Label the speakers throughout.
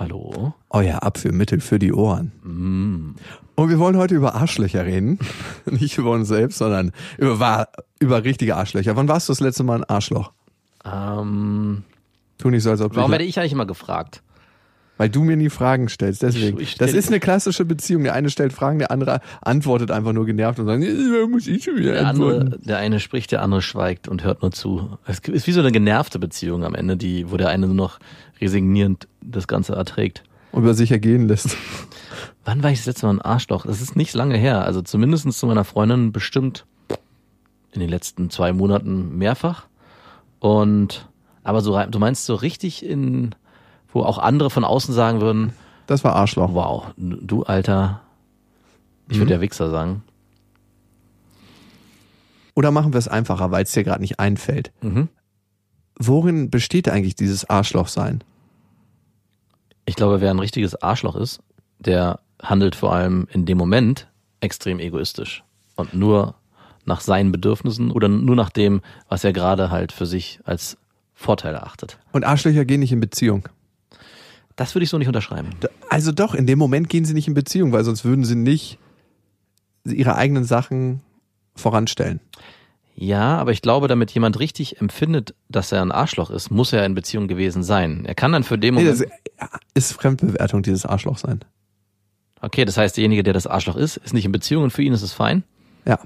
Speaker 1: Hallo.
Speaker 2: Euer Abführmittel für die Ohren. Und wir wollen heute über Arschlöcher reden. Nicht über uns selbst, sondern über, über richtige Arschlöcher. Wann warst du das letzte Mal ein Arschloch?
Speaker 1: Ähm,
Speaker 2: Tu nicht so, als ob
Speaker 1: warum werde ich eigentlich immer gefragt?
Speaker 2: Weil du mir nie Fragen stellst, deswegen.
Speaker 1: Ich- ich
Speaker 2: das ist eine klassische Beziehung. Der eine stellt Fragen, der andere antwortet einfach nur genervt und sagt, "Äh, muss ich schon wieder
Speaker 1: Der andere,
Speaker 2: antworten.
Speaker 1: der eine spricht, der andere schweigt und hört nur zu. Es ist wie so eine genervte Beziehung am Ende, die, wo der eine nur noch resignierend das Ganze erträgt.
Speaker 2: Und über sich ergehen lässt.
Speaker 1: Wann war ich das letzte Mal ein Arschloch? Das ist nicht lange her. Also zumindest zu meiner Freundin bestimmt in den letzten zwei Monaten mehrfach. Und, aber so, du meinst so richtig in, wo auch andere von außen sagen würden,
Speaker 2: Das war Arschloch.
Speaker 1: wow, du alter, ich würde ja Wichser sagen.
Speaker 2: Oder machen wir es einfacher, weil es dir gerade nicht einfällt.
Speaker 1: Mhm.
Speaker 2: Worin besteht eigentlich dieses Arschlochsein?
Speaker 1: Ich glaube, wer ein richtiges Arschloch ist, der handelt vor allem in dem Moment extrem egoistisch und nur nach seinen Bedürfnissen oder nur nach dem, was er gerade halt für sich als Vorteil erachtet.
Speaker 2: Und Arschlöcher gehen nicht in Beziehung.
Speaker 1: Das würde ich so nicht unterschreiben.
Speaker 2: Also doch, in dem Moment gehen sie nicht in Beziehung, weil sonst würden sie nicht ihre eigenen Sachen voranstellen.
Speaker 1: Ja, aber ich glaube, damit jemand richtig empfindet, dass er ein Arschloch ist, muss er in Beziehung gewesen sein. Er kann dann für den
Speaker 2: Nee,
Speaker 1: Moment.
Speaker 2: das ist Fremdbewertung, dieses Arschloch sein.
Speaker 1: okay, das heißt, derjenige, der das Arschloch ist, ist nicht in Beziehung und für ihn ist es fein.
Speaker 2: Ja.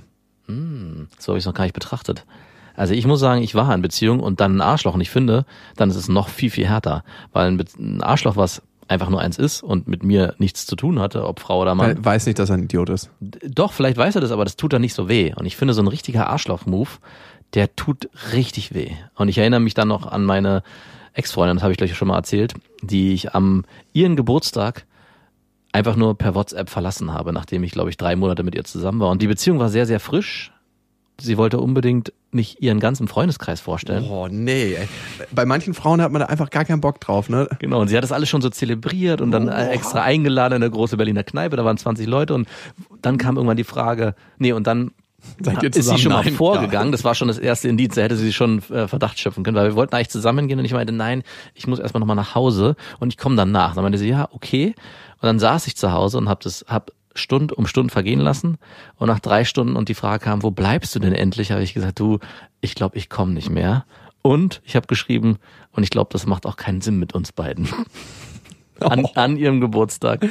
Speaker 1: So habe ich es noch gar nicht betrachtet. Also ich muss sagen, ich war in Beziehung und dann ein Arschloch und ich finde, dann ist es noch viel, viel härter. Weil ein Arschloch, was einfach nur eins ist und mit mir nichts zu tun hatte, ob Frau oder Mann.
Speaker 2: Er weiß nicht, dass er ein Idiot ist.
Speaker 1: Doch, vielleicht weiß er das, aber das tut dann nicht so weh. Und ich finde, so ein richtiger Arschloch-Move, der tut richtig weh. Und ich erinnere mich dann noch an meine Ex-Freundin, das habe ich gleich schon mal erzählt, die ich am ihren Geburtstag einfach nur per WhatsApp verlassen habe, nachdem ich, glaube ich, drei Monate mit ihr zusammen war. Und die Beziehung war sehr, sehr frisch. Sie wollte unbedingt nicht ihren ganzen Freundeskreis vorstellen.
Speaker 2: Oh nee, ey. Bei manchen Frauen hat man da einfach gar keinen Bock drauf, ne?
Speaker 1: Genau, und sie hat das alles schon so zelebriert und dann äh, extra eingeladen in eine große Berliner Kneipe, da waren 20 Leute und dann kam irgendwann die Frage, nee, und dann ist sie schon mal
Speaker 2: Nein.
Speaker 1: vorgegangen. Das war schon das erste Indiz. Da hätte sie schon äh, Verdacht schöpfen können, weil wir wollten eigentlich zusammengehen und ich meinte, nein, ich muss erstmal nochmal nach Hause und ich komme dann nach. Dann meinte sie, ja, okay. Und dann saß ich zu Hause und habe das, hab Stund um Stund vergehen lassen. Und nach drei Stunden und die Frage kam, wo bleibst du denn endlich? Habe ich gesagt, du, ich glaube, ich komme nicht mehr. Und ich habe geschrieben, und ich glaube, das macht auch keinen Sinn mit uns beiden. An, an ihrem Geburtstag.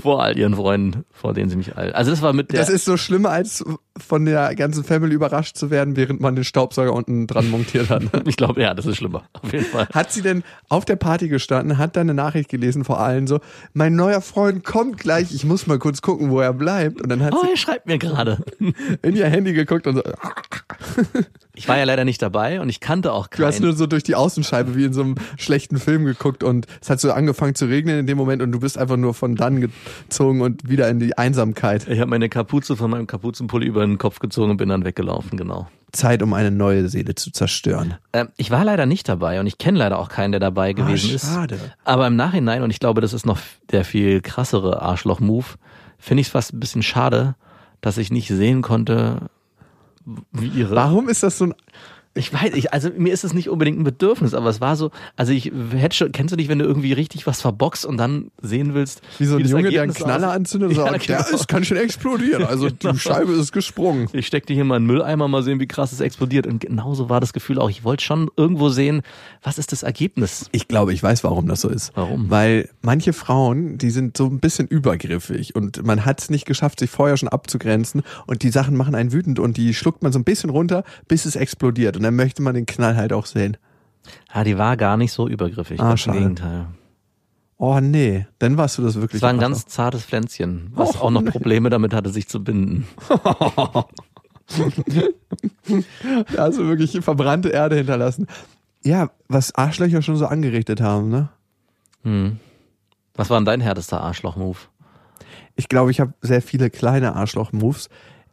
Speaker 1: Vor all ihren Freunden, vor denen sie mich all. Also das war mit der.
Speaker 2: Das ist so schlimmer, als von der ganzen Family überrascht zu werden, während man den Staubsauger unten dran montiert hat.
Speaker 1: ich glaube, ja, das ist schlimmer. Auf jeden Fall.
Speaker 2: Hat sie denn auf der Party gestanden, hat deine Nachricht gelesen vor allen so, mein neuer Freund kommt gleich, ich muss mal kurz gucken, wo er bleibt. Und dann hat
Speaker 1: Oh, er schreibt mir gerade.
Speaker 2: sie in ihr Handy geguckt und so,
Speaker 1: Ich war ja leider nicht dabei und ich kannte auch
Speaker 2: du hast
Speaker 1: keinen.
Speaker 2: nur so durch die Außenscheibe wie in so einem schlechten Film geguckt und es hat so angefangen zu regnen in dem Moment und du bist einfach nur von dann gezogen und wieder in die Einsamkeit.
Speaker 1: Ich habe meine Kapuze von meinem Kapuzenpulli über den Kopf gezogen und bin dann weggelaufen, genau.
Speaker 2: Zeit, um eine neue Seele zu zerstören.
Speaker 1: Ähm, ich war leider nicht dabei und ich kenne leider auch keinen, der dabei gewesen ist.
Speaker 2: schade.
Speaker 1: Aber im Nachhinein, und ich glaube, das ist noch der viel krassere Arschloch-Move, finde ich es fast ein bisschen schade, dass ich nicht sehen konnte, wie ihre.
Speaker 2: Warum ist das so ein
Speaker 1: Ich weiß, ich, also mir ist es nicht unbedingt ein Bedürfnis, aber es war so, also ich hätte schon, kennst du dich, wenn du irgendwie richtig was verbockst und dann sehen willst,
Speaker 2: Wie so ein
Speaker 1: das
Speaker 2: Junge, der einen
Speaker 1: Ergebnis
Speaker 2: Knaller anzündet und
Speaker 1: Ja,
Speaker 2: sagt, der
Speaker 1: genau.
Speaker 2: ist ganz schön explodiert. Also die Scheibe ist gesprungen.
Speaker 1: Ich steck dir hier mal einen Mülleimer, mal sehen, wie krass es explodiert. Und genauso war das Gefühl auch. Ich wollte schon irgendwo sehen, was ist das Ergebnis?
Speaker 2: Ich glaube, ich weiß, warum das so ist.
Speaker 1: Warum?
Speaker 2: Weil manche Frauen, die sind so ein bisschen übergriffig und man hat es nicht geschafft, sich vorher schon abzugrenzen und die Sachen machen einen wütend und die schluckt man so ein bisschen runter, bis es explodiert und dann möchte man den Knall halt auch sehen.
Speaker 1: Ja, die war gar nicht so übergriffig.
Speaker 2: Ah.
Speaker 1: Im Gegenteil.
Speaker 2: Oh nee, dann warst du das wirklich.
Speaker 1: Es war ein ganz zartes Pflänzchen, was
Speaker 2: Oh,
Speaker 1: auch noch
Speaker 2: nee.
Speaker 1: Probleme damit hatte, sich zu binden.
Speaker 2: Du wirklich verbrannte Erde hinterlassen. Ja, was Arschlöcher schon so angerichtet haben, ne?
Speaker 1: Hm. Was war denn dein härtester Arschloch-Move?
Speaker 2: Ich glaube, ich habe sehr viele kleine Arschloch-Moves.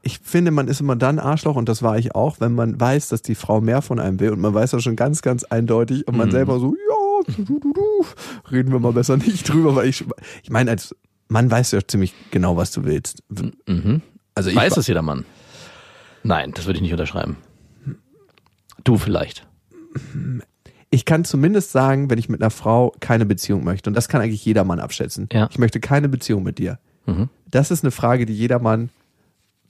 Speaker 2: Ich finde, man ist immer dann Arschloch, und das war ich auch, wenn man weiß, dass die Frau mehr von einem will und man weiß das schon ganz, ganz eindeutig und man
Speaker 1: Mhm.
Speaker 2: selber so, ja, du, du, du, reden wir mal besser nicht drüber, weil ich, ich meine, als Mann weißt du ja ziemlich genau, was du willst.
Speaker 1: Mhm.
Speaker 2: Also ich
Speaker 1: Weiß das jeder Mann? Nein, das würde ich nicht unterschreiben. Du vielleicht.
Speaker 2: ich kann zumindest sagen, wenn ich mit einer Frau keine Beziehung möchte, und das kann eigentlich jeder Mann abschätzen.
Speaker 1: Ja.
Speaker 2: Ich möchte keine Beziehung mit dir.
Speaker 1: Mhm.
Speaker 2: Das ist eine Frage, die jeder Mann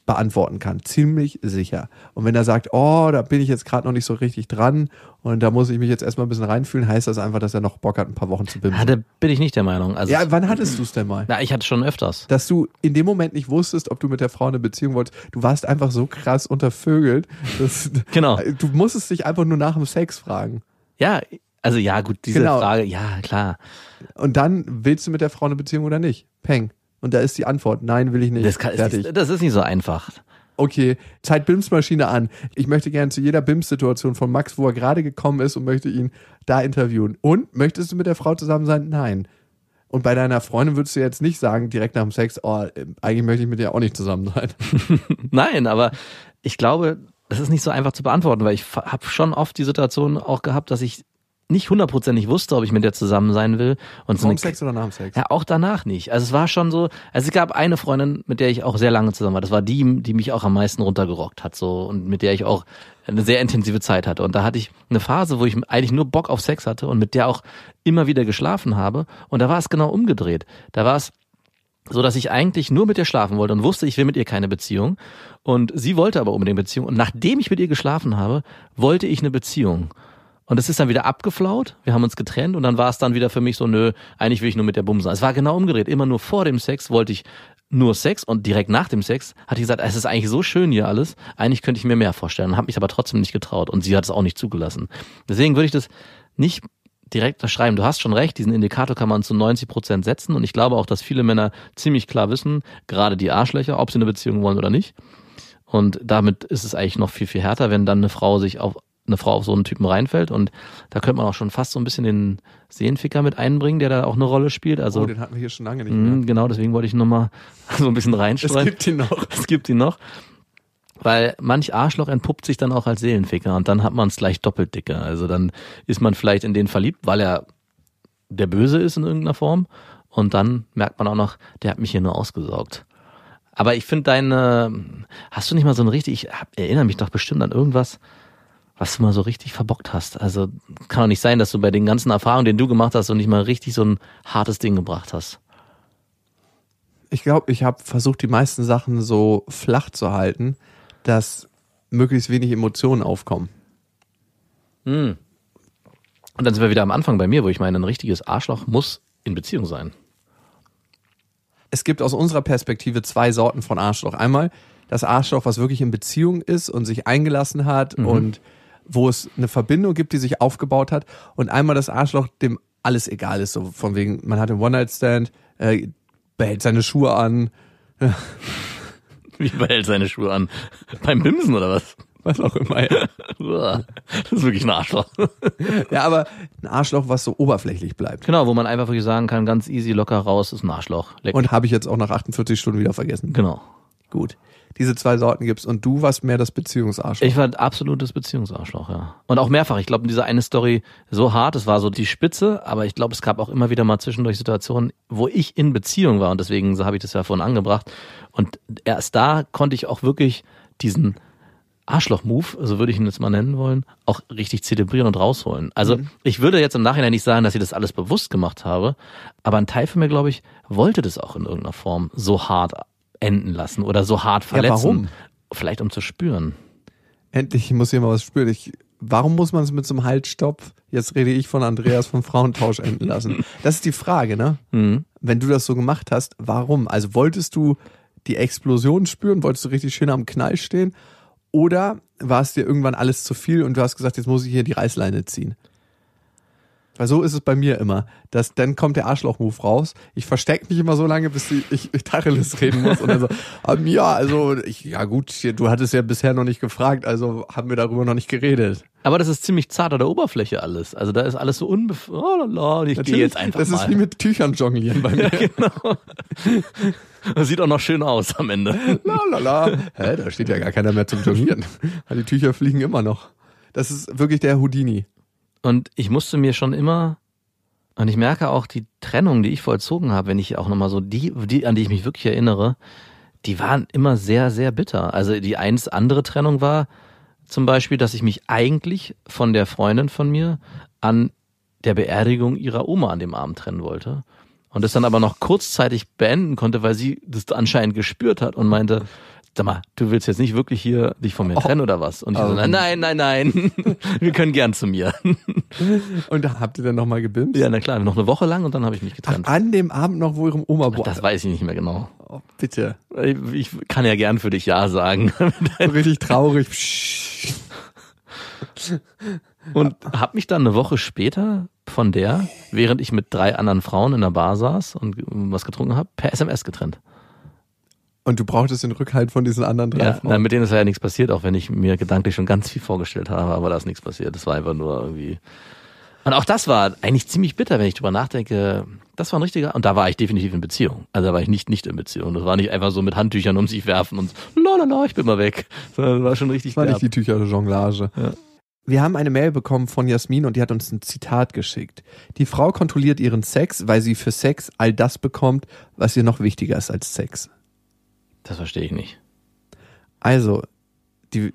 Speaker 2: beantworten kann. Ziemlich sicher. Und wenn er sagt, oh, da bin ich jetzt gerade noch nicht so richtig dran und da muss ich mich jetzt erstmal ein bisschen reinfühlen, heißt das einfach, dass er noch Bock hat, ein paar Wochen zu bimsen.
Speaker 1: Ja, da bin ich nicht der Meinung. Also,
Speaker 2: Ja, wann hattest du es denn mal?
Speaker 1: na, ich hatte schon öfters.
Speaker 2: Dass du in dem Moment nicht wusstest, ob du mit der Frau eine Beziehung wolltest. Du warst einfach so krass untervögelt. Dass,
Speaker 1: Genau.
Speaker 2: Du musstest dich einfach nur nach dem Sex fragen.
Speaker 1: Ja, also ja, gut, diese
Speaker 2: Genau.
Speaker 1: Frage, ja, klar.
Speaker 2: Und dann willst du mit der Frau eine Beziehung oder nicht? Peng. Und da ist die Antwort, nein, will ich nicht.
Speaker 1: Das, kann,
Speaker 2: Fertig.
Speaker 1: das ist nicht so einfach.
Speaker 2: Okay, Zeit Bims-Maschine an. Ich möchte gerne zu jeder Bims-Situation von Max, wo er gerade gekommen ist und möchte ihn da interviewen. Und möchtest du mit der Frau zusammen sein? Nein. Und bei deiner Freundin würdest du jetzt nicht sagen, direkt nach dem Sex, oh, eigentlich möchte ich mit dir auch nicht zusammen sein.
Speaker 1: Nein, aber ich glaube, das ist nicht so einfach zu beantworten, weil ich habe schon oft die Situation auch gehabt, dass ich nicht hundertprozentig wusste, ob ich mit der zusammen sein will. Und so
Speaker 2: Vor
Speaker 1: eine,
Speaker 2: dem Sex oder nach dem Sex?
Speaker 1: ja, auch danach nicht. Also es war schon so, also es gab eine Freundin, mit der ich auch sehr lange zusammen war. Das war die, die mich auch am meisten runtergerockt hat, so und mit der ich auch eine sehr intensive Zeit hatte. Und da hatte ich eine Phase, wo ich eigentlich nur Bock auf Sex hatte und mit der auch immer wieder geschlafen habe. Und da war es genau umgedreht. Da war es so dass ich eigentlich nur mit ihr schlafen wollte und wusste, ich will mit ihr keine Beziehung. Und sie wollte aber unbedingt Beziehung. Und nachdem ich mit ihr geschlafen habe, wollte ich eine Beziehung. Und es ist dann wieder abgeflaut. Wir haben uns getrennt und dann war es dann wieder für mich so, nö, eigentlich will ich nur mit der Bumsen. Es war genau umgedreht. Immer nur vor dem Sex wollte ich nur Sex und direkt nach dem Sex hatte ich gesagt, es ist eigentlich so schön hier alles. Eigentlich könnte ich mir mehr vorstellen. Habe mich aber trotzdem nicht getraut und sie hat es auch nicht zugelassen. Deswegen würde ich das nicht direkt unterschreiben. Du hast schon recht, diesen Indikator kann man zu 90 Prozent setzen und ich glaube auch, dass viele Männer ziemlich klar wissen, gerade die Arschlöcher, ob sie eine Beziehung wollen oder nicht. Und damit ist es eigentlich noch viel, viel härter, wenn dann eine Frau sich auf eine Frau auf so einen Typen reinfällt und da könnte man auch schon fast so ein bisschen den Seelenficker mit einbringen, der da auch eine Rolle spielt. Also
Speaker 2: oh, den hatten wir hier schon lange nicht
Speaker 1: mh,
Speaker 2: mehr.
Speaker 1: genau, deswegen wollte ich nochmal so ein bisschen
Speaker 2: Es
Speaker 1: reinstreuen.
Speaker 2: gibt ihn noch.
Speaker 1: Es gibt ihn noch. Weil manch Arschloch entpuppt sich dann auch als Seelenficker und dann hat man es gleich doppelt dicker. Also dann ist man vielleicht in den verliebt, weil er der Böse ist in irgendeiner Form. Und dann merkt man auch noch, der hat mich hier nur ausgesaugt. Aber ich finde deine, hast du nicht mal so ein richtig, ich hab, erinnere mich doch bestimmt an irgendwas, was du mal so richtig verbockt hast. Also kann doch nicht sein, dass du bei den ganzen Erfahrungen, den du gemacht hast, und nicht mal richtig so ein hartes Ding gebracht hast.
Speaker 2: Ich glaube, ich habe versucht, die meisten Sachen so flach zu halten, dass möglichst wenig Emotionen aufkommen.
Speaker 1: Und dann sind wir wieder am Anfang bei mir, wo ich meine, ein richtiges Arschloch muss in Beziehung sein.
Speaker 2: es gibt aus unserer Perspektive zwei Sorten von Arschloch. Einmal das Arschloch, was wirklich in Beziehung ist und sich eingelassen hat und wo es eine Verbindung gibt, die sich aufgebaut hat. Und einmal das Arschloch, dem alles egal ist. So von wegen, man hat einen One-Night-Stand, äh, behält seine Schuhe an,
Speaker 1: Wie behält seine Schuhe an? Beim Bimsen oder was?
Speaker 2: was auch immer. Ja.
Speaker 1: Das ist wirklich ein Arschloch.
Speaker 2: ja, aber ein Arschloch, was so oberflächlich bleibt.
Speaker 1: Genau, wo man einfach wirklich sagen kann, ganz easy, locker raus, ist ein Arschloch. Leck.
Speaker 2: Und habe ich jetzt auch nach 48 Stunden wieder vergessen.
Speaker 1: genau.
Speaker 2: Gut. Diese zwei Sorten gibt's. Und du warst mehr das Beziehungsarschloch.
Speaker 1: Ich war ein absolutes Beziehungsarschloch, ja. Und auch mehrfach. Ich glaube, diese eine Story so hart, es war so die Spitze, aber ich glaube, es gab auch immer wieder mal zwischendurch Situationen, wo ich in Beziehung war und deswegen, so habe ich das ja vorhin angebracht. Und erst da konnte ich auch wirklich diesen Arschloch-Move, so würde ich ihn jetzt mal nennen wollen, auch richtig zelebrieren und rausholen. Also ich würde jetzt im Nachhinein nicht sagen, dass ich das alles bewusst gemacht habe, aber ein Teil von mir, glaube ich, wollte das auch in irgendeiner Form so hart enden lassen oder so hart verletzen.
Speaker 2: warum?
Speaker 1: Vielleicht um zu spüren.
Speaker 2: Endlich muss hier mal was spüren. Ich, warum muss man es mit so einem Haltstopp, jetzt rede ich von Andreas vom Frauentausch enden lassen? Das ist die Frage, ne?
Speaker 1: Mhm.
Speaker 2: Wenn du das so gemacht hast, warum? Also wolltest du die Explosion spüren? Wolltest du richtig schön am Knall stehen? Oder war es dir irgendwann alles zu viel und du hast gesagt, jetzt muss ich hier die Reißleine ziehen? Weil so ist es bei mir immer. Dass, dann kommt der Arschloch-Move raus. Ich verstecke mich immer so lange, bis ich, ich, ich Tacheles reden muss. Und dann so, ähm, ja, also, ich, ja gut, du hattest ja bisher noch nicht gefragt, also haben wir darüber noch nicht geredet.
Speaker 1: Aber das ist ziemlich zart an der Oberfläche alles. Also da ist alles so unbef... Oh, lala, ich gehe jetzt einfach
Speaker 2: das
Speaker 1: mal.
Speaker 2: ist wie mit Tüchern jonglieren bei mir.
Speaker 1: genau. Das sieht auch noch schön aus am Ende.
Speaker 2: La la la. Hä, da steht ja gar keiner mehr zum Turnieren. Die Tücher fliegen immer noch. Das ist wirklich der Houdini.
Speaker 1: Und ich musste mir schon immer, und ich merke auch die Trennung, die ich vollzogen habe, wenn ich auch nochmal so die, die, an die ich mich wirklich erinnere, die waren immer sehr, sehr bitter. Also die eins andere Trennung war zum Beispiel, dass ich mich eigentlich von der Freundin von mir an der Beerdigung ihrer Oma an dem Abend trennen wollte. Und das dann aber noch kurzzeitig beenden konnte, weil sie das anscheinend gespürt hat und meinte, sag mal, du willst jetzt nicht wirklich hier dich von mir trennen oder was? Und ich so,
Speaker 2: Oh.
Speaker 1: nein, nein, nein, wir können gern zu mir.
Speaker 2: Und da habt ihr dann nochmal gebimst?
Speaker 1: Ja, na klar, noch eine Woche lang und dann habe ich mich
Speaker 2: Ach,
Speaker 1: getrennt.
Speaker 2: an dem Abend noch, wo ihrem Oma
Speaker 1: Das weiß ich nicht mehr genau.
Speaker 2: Oh, bitte.
Speaker 1: Ich, ich kann ja gern für dich Ja sagen.
Speaker 2: So richtig traurig.
Speaker 1: Und habe mich dann eine Woche später von der, während ich mit drei anderen Frauen in der Bar saß und was getrunken habe, per SMS getrennt.
Speaker 2: Und du brauchtest den Rückhalt von diesen anderen drei
Speaker 1: Ja,
Speaker 2: Frauen.
Speaker 1: na, mit denen ist ja nichts passiert, auch wenn ich mir gedanklich schon ganz viel vorgestellt habe, aber da ist nichts passiert. Das war einfach nur irgendwie. Und auch das war eigentlich ziemlich bitter, wenn ich drüber nachdenke. Das war ein richtiger, und da war ich definitiv in Beziehung. Also da war ich nicht nicht in Beziehung. Das war nicht einfach so mit Handtüchern um sich werfen und lalala, ich bin mal weg. Sondern das war schon richtig
Speaker 2: Das war
Speaker 1: derb.
Speaker 2: nicht die Tücherjonglage.
Speaker 1: Ja.
Speaker 2: Wir haben eine Mail bekommen von Jasmin und die hat uns ein Zitat geschickt. Die Frau kontrolliert ihren Sex, weil sie für Sex all das bekommt, was ihr noch wichtiger ist als Sex.
Speaker 1: Das verstehe ich nicht.
Speaker 2: Also, die,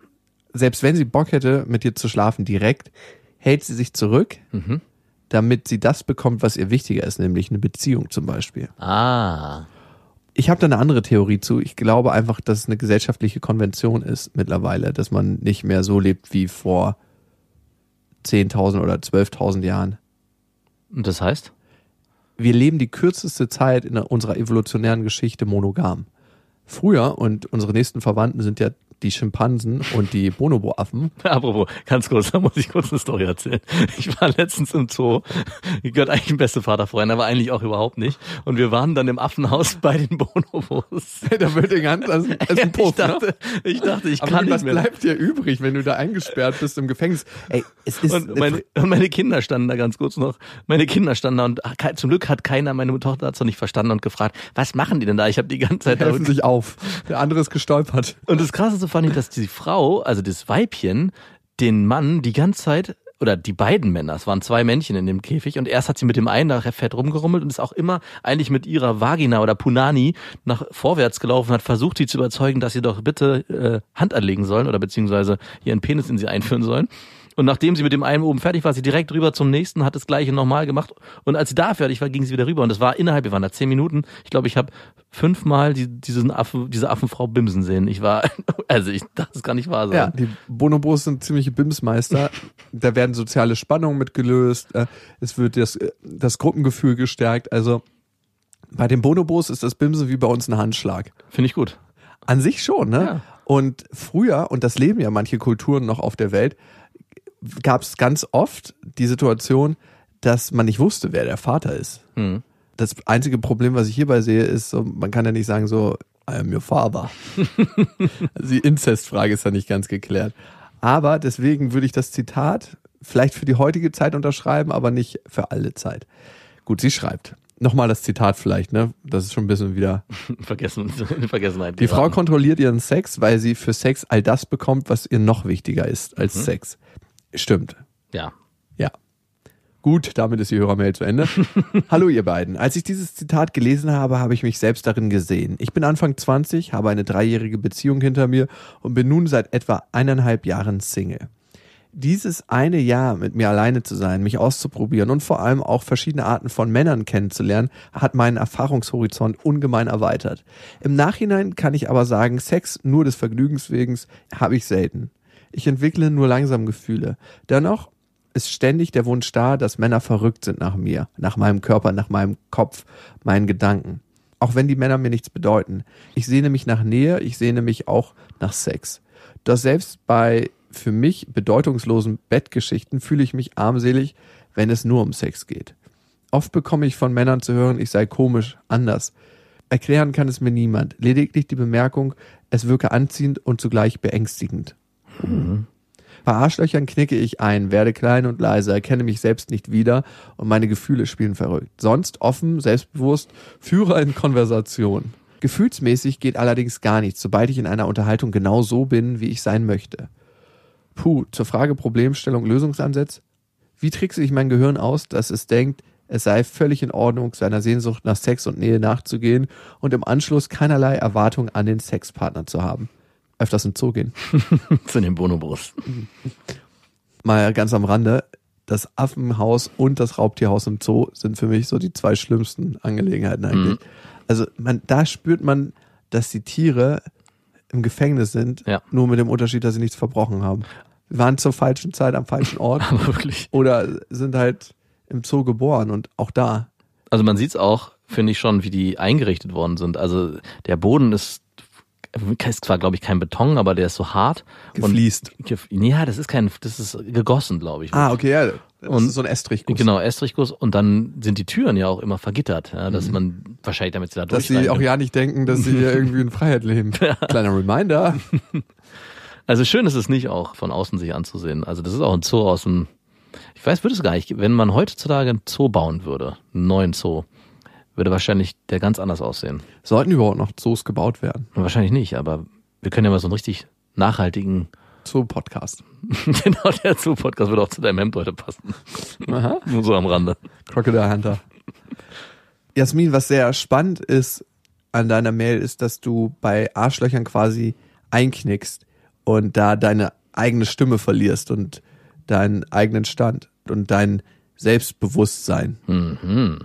Speaker 2: selbst wenn sie Bock hätte, mit dir zu schlafen direkt, hält sie sich zurück,
Speaker 1: Mhm.
Speaker 2: damit sie das bekommt, was ihr wichtiger ist, nämlich eine Beziehung zum Beispiel.
Speaker 1: Ah.
Speaker 2: Ich habe da eine andere Theorie zu. Ich glaube einfach, dass es eine gesellschaftliche Konvention ist mittlerweile, dass man nicht mehr so lebt wie vor 10.000 oder 12.000 Jahren.
Speaker 1: Und das heißt?
Speaker 2: Wir leben die kürzeste Zeit in unserer evolutionären Geschichte monogam. Früher, und unsere nächsten Verwandten sind ja die Schimpansen und die Bonobo-Affen.
Speaker 1: Apropos, ganz kurz, da muss ich kurz eine Story erzählen. Ich war letztens im Zoo. Ich gehört eigentlich ein beste Vaterfreund, aber eigentlich auch überhaupt nicht. Und wir waren dann im Affenhaus bei den Bonobos.
Speaker 2: da wird dir ganz als, als ein
Speaker 1: ich
Speaker 2: Puff, ne?
Speaker 1: dachte, ich dachte, ich
Speaker 2: Aber
Speaker 1: kann
Speaker 2: was
Speaker 1: nicht mehr.
Speaker 2: bleibt dir übrig, wenn du da eingesperrt bist im Gefängnis? Ey, es ist
Speaker 1: Und meine, und meine Kinder standen da ganz kurz noch. Meine Kinder standen da und ke- zum Glück hat keiner, meine Tochter hat es noch nicht verstanden und gefragt, was machen die denn da? Ich habe die ganze Zeit
Speaker 2: helfen
Speaker 1: da
Speaker 2: sich auf. Der andere ist gestolpert.
Speaker 1: Und das Krasseste fand ich, dass die Frau, also das Weibchen, den Mann die ganze Zeit, oder die beiden Männer, es waren zwei Männchen in dem Käfig, und erst hat sie mit dem einen da fett rumgerummelt und ist auch immer eigentlich mit ihrer Vagina oder Punani nach vorwärts gelaufen, hat versucht, sie zu überzeugen, dass sie doch bitte äh, Hand anlegen sollen oder beziehungsweise ihren Penis in sie einführen sollen. Und nachdem sie mit dem einen oben fertig war, sie direkt rüber zum nächsten, hat das gleiche nochmal gemacht. Und als sie da fertig war, ging sie wieder rüber. Und das war innerhalb, wir waren da zehn Minuten. Ich glaube, ich habe fünfmal die, diesen Affen, diese Affenfrau bimsen sehen. Ich war, also ich, das kann nicht wahr sein.
Speaker 2: Ja, die Bonobos sind ziemliche Bimsmeister. da werden soziale Spannungen mitgelöst. äh, Es wird das, äh, das Gruppengefühl gestärkt. Also bei den Bonobos ist das Bimsen wie bei uns ein Handschlag.
Speaker 1: Finde ich gut.
Speaker 2: An sich schon, ne?
Speaker 1: Ja.
Speaker 2: Und früher, und das leben ja manche Kulturen noch auf der Welt, gab es ganz oft die Situation, dass man nicht wusste, wer der Vater ist.
Speaker 1: Hm.
Speaker 2: Das einzige Problem, was ich hierbei sehe, ist, so, man kann ja nicht sagen so, I am your father. also die Inzestfrage ist ja nicht ganz geklärt. Aber deswegen würde ich das Zitat vielleicht für die heutige Zeit unterschreiben, aber nicht für alle Zeit. Gut, sie schreibt. Nochmal das Zitat vielleicht, ne? Das ist schon ein bisschen wieder
Speaker 1: Vergessen, Vergessenheit.
Speaker 2: die Frau kontrolliert ihren Sex, weil sie für Sex all das bekommt, was ihr noch wichtiger ist als Sex. Stimmt.
Speaker 1: Ja.
Speaker 2: Ja. Gut, damit ist die Hörermail zu Ende. Hallo ihr beiden. Als ich dieses Zitat gelesen habe, habe ich mich selbst darin gesehen. Ich bin Anfang 20, habe eine dreijährige Beziehung hinter mir und bin nun seit etwa eineinhalb Jahren Single. Dieses eine Jahr mit mir alleine zu sein, mich auszuprobieren und vor allem auch verschiedene Arten von Männern kennenzulernen, hat meinen Erfahrungshorizont ungemein erweitert. Im Nachhinein kann ich aber sagen, Sex nur des Vergnügens wegen habe ich selten. Ich entwickle nur langsam Gefühle. Dennoch ist ständig der Wunsch da, dass Männer verrückt sind nach mir, nach meinem Körper, nach meinem Kopf, meinen Gedanken. Auch wenn die Männer mir nichts bedeuten. Ich sehne mich nach Nähe, ich sehne mich auch nach Sex. Doch selbst bei für mich bedeutungslosen Bettgeschichten fühle ich mich armselig, wenn es nur um Sex geht. Oft bekomme ich von Männern zu hören, ich sei komisch, anders. Erklären kann es mir niemand, lediglich die Bemerkung, es wirke anziehend und zugleich beängstigend. Bei Arschlöchern knicke ich ein, werde klein und leise, erkenne mich selbst nicht wieder und meine Gefühle spielen verrückt. Sonst offen, selbstbewusst, führe in Konversation. Gefühlsmäßig geht allerdings gar nichts, sobald ich in einer Unterhaltung genau so bin, wie ich sein möchte. Puh, zur Frage Problemstellung, Lösungsansatz. Wie trickse ich mein Gehirn aus, dass es denkt, es sei völlig in Ordnung, seiner Sehnsucht nach Sex und Nähe nachzugehen und im Anschluss keinerlei Erwartung an den Sexpartner zu haben? Öfters im Zoo gehen.
Speaker 1: Zu den Bonobos.
Speaker 2: Mal ganz am Rande. Das Affenhaus und das Raubtierhaus im Zoo sind für mich so die zwei schlimmsten Angelegenheiten eigentlich. Also man, da spürt man, dass die Tiere im Gefängnis sind,
Speaker 1: Ja.
Speaker 2: nur mit dem Unterschied, dass sie nichts verbrochen haben. Wir waren zur falschen Zeit am falschen Ort
Speaker 1: Aber wirklich.
Speaker 2: oder sind halt im Zoo geboren und auch da.
Speaker 1: Also man sieht's auch, finde ich schon, wie die eingerichtet worden sind. Also der Boden ist, ist zwar, glaube ich, kein Beton, aber der ist so hart.
Speaker 2: Gefliest.
Speaker 1: Und, gef- ja, das ist kein, das ist gegossen, glaube ich.
Speaker 2: Ah, okay, ja. Das
Speaker 1: Und-
Speaker 2: ist so ein Estrichguss.
Speaker 1: Genau, Estrichguss. Und dann sind die Türen ja auch immer vergittert, ja, dass man wahrscheinlich damit sie da
Speaker 2: Mhm. Dass sie auch ja nicht denken, dass sie hier irgendwie in Freiheit leben. Kleiner Reminder.
Speaker 1: Also schön ist es nicht auch von außen sich anzusehen. Also das ist auch ein Zoo aus dem, ich weiß, würde es gar nicht, wenn man heutzutage einen Zoo bauen würde, einen neuen Zoo, würde wahrscheinlich der ganz anders aussehen.
Speaker 2: Sollten überhaupt noch Zoos gebaut werden?
Speaker 1: Wahrscheinlich nicht, aber wir können ja mal so einen richtig nachhaltigen,
Speaker 2: Zoo-Podcast.
Speaker 1: genau, der Zoo-Podcast würde auch zu deinem Hemd heute passen.
Speaker 2: Aha.
Speaker 1: Nur so am Rande.
Speaker 2: Crocodile Hunter. Jasmin, was sehr spannend ist an deiner Mail, ist, dass du bei Arschlöchern quasi einknickst und da deine eigene Stimme verlierst und deinen eigenen Stand und dein Selbstbewusstsein.
Speaker 1: Mhm.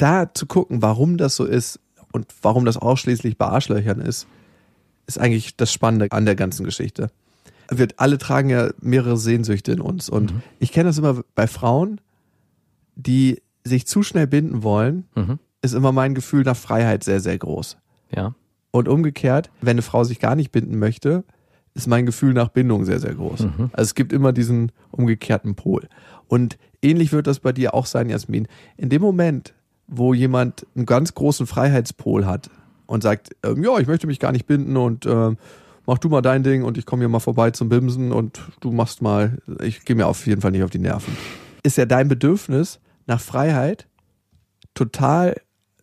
Speaker 2: Da zu gucken, warum das so ist und warum das ausschließlich bei Arschlöchern ist, ist eigentlich das Spannende an der ganzen Geschichte. Wir alle tragen ja mehrere Sehnsüchte in uns und ich kenne das immer bei Frauen, die sich zu schnell binden wollen,
Speaker 1: Mhm.
Speaker 2: ist immer mein Gefühl nach Freiheit sehr, sehr groß.
Speaker 1: Ja.
Speaker 2: Und umgekehrt, wenn eine Frau sich gar nicht binden möchte, ist mein Gefühl nach Bindung sehr, sehr groß. Also es gibt immer diesen umgekehrten Pol. Und ähnlich wird das bei dir auch sein, Jasmin. In dem Moment, wo jemand einen ganz großen Freiheitspol hat und sagt, ähm, ja, ich möchte mich gar nicht binden und ähm, mach du mal dein Ding und ich komme hier mal vorbei zum Bimsen und du machst mal, ich gehe mir auf jeden Fall nicht auf die Nerven. Ist ja dein Bedürfnis nach Freiheit total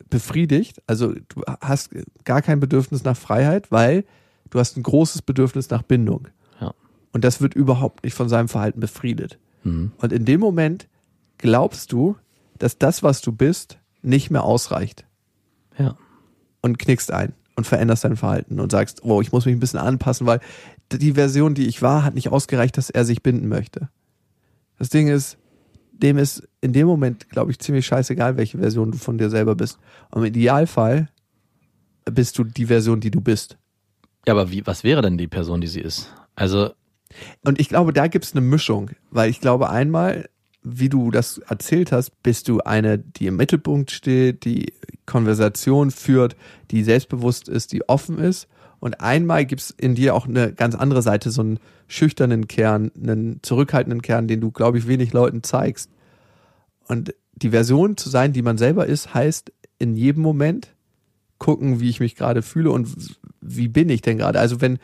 Speaker 2: befriedigt. Also du hast gar kein Bedürfnis nach Freiheit, weil du hast ein großes Bedürfnis nach Bindung.
Speaker 1: Ja.
Speaker 2: Und das wird überhaupt nicht von seinem Verhalten befriedet.
Speaker 1: Mhm.
Speaker 2: Und in dem Moment glaubst du, dass das, was du bist, nicht mehr ausreicht
Speaker 1: Ja.
Speaker 2: und knickst ein und veränderst dein Verhalten und sagst, oh, ich muss mich ein bisschen anpassen, weil die Version, die ich war, hat nicht ausgereicht, dass er sich binden möchte. Das Ding ist, dem ist in dem Moment, glaube ich, ziemlich scheißegal, welche Version du von dir selber bist. Und im Idealfall bist du die Version, die du bist.
Speaker 1: Ja, aber wie, was wäre denn die Person, die sie ist? Also,
Speaker 2: Und ich glaube, da gibt's eine Mischung, weil ich glaube, einmal, wie du das erzählt hast, bist du eine, die im Mittelpunkt steht, die Konversation führt, die selbstbewusst ist, die offen ist. Und einmal gibt's in dir auch eine ganz andere Seite, so einen schüchternen Kern, einen zurückhaltenden Kern, den du, glaube ich, wenig Leuten zeigst. Und die Version zu sein, die man selber ist, heißt in jedem Moment gucken, wie ich mich gerade fühle und wie bin ich denn gerade. Also wenn,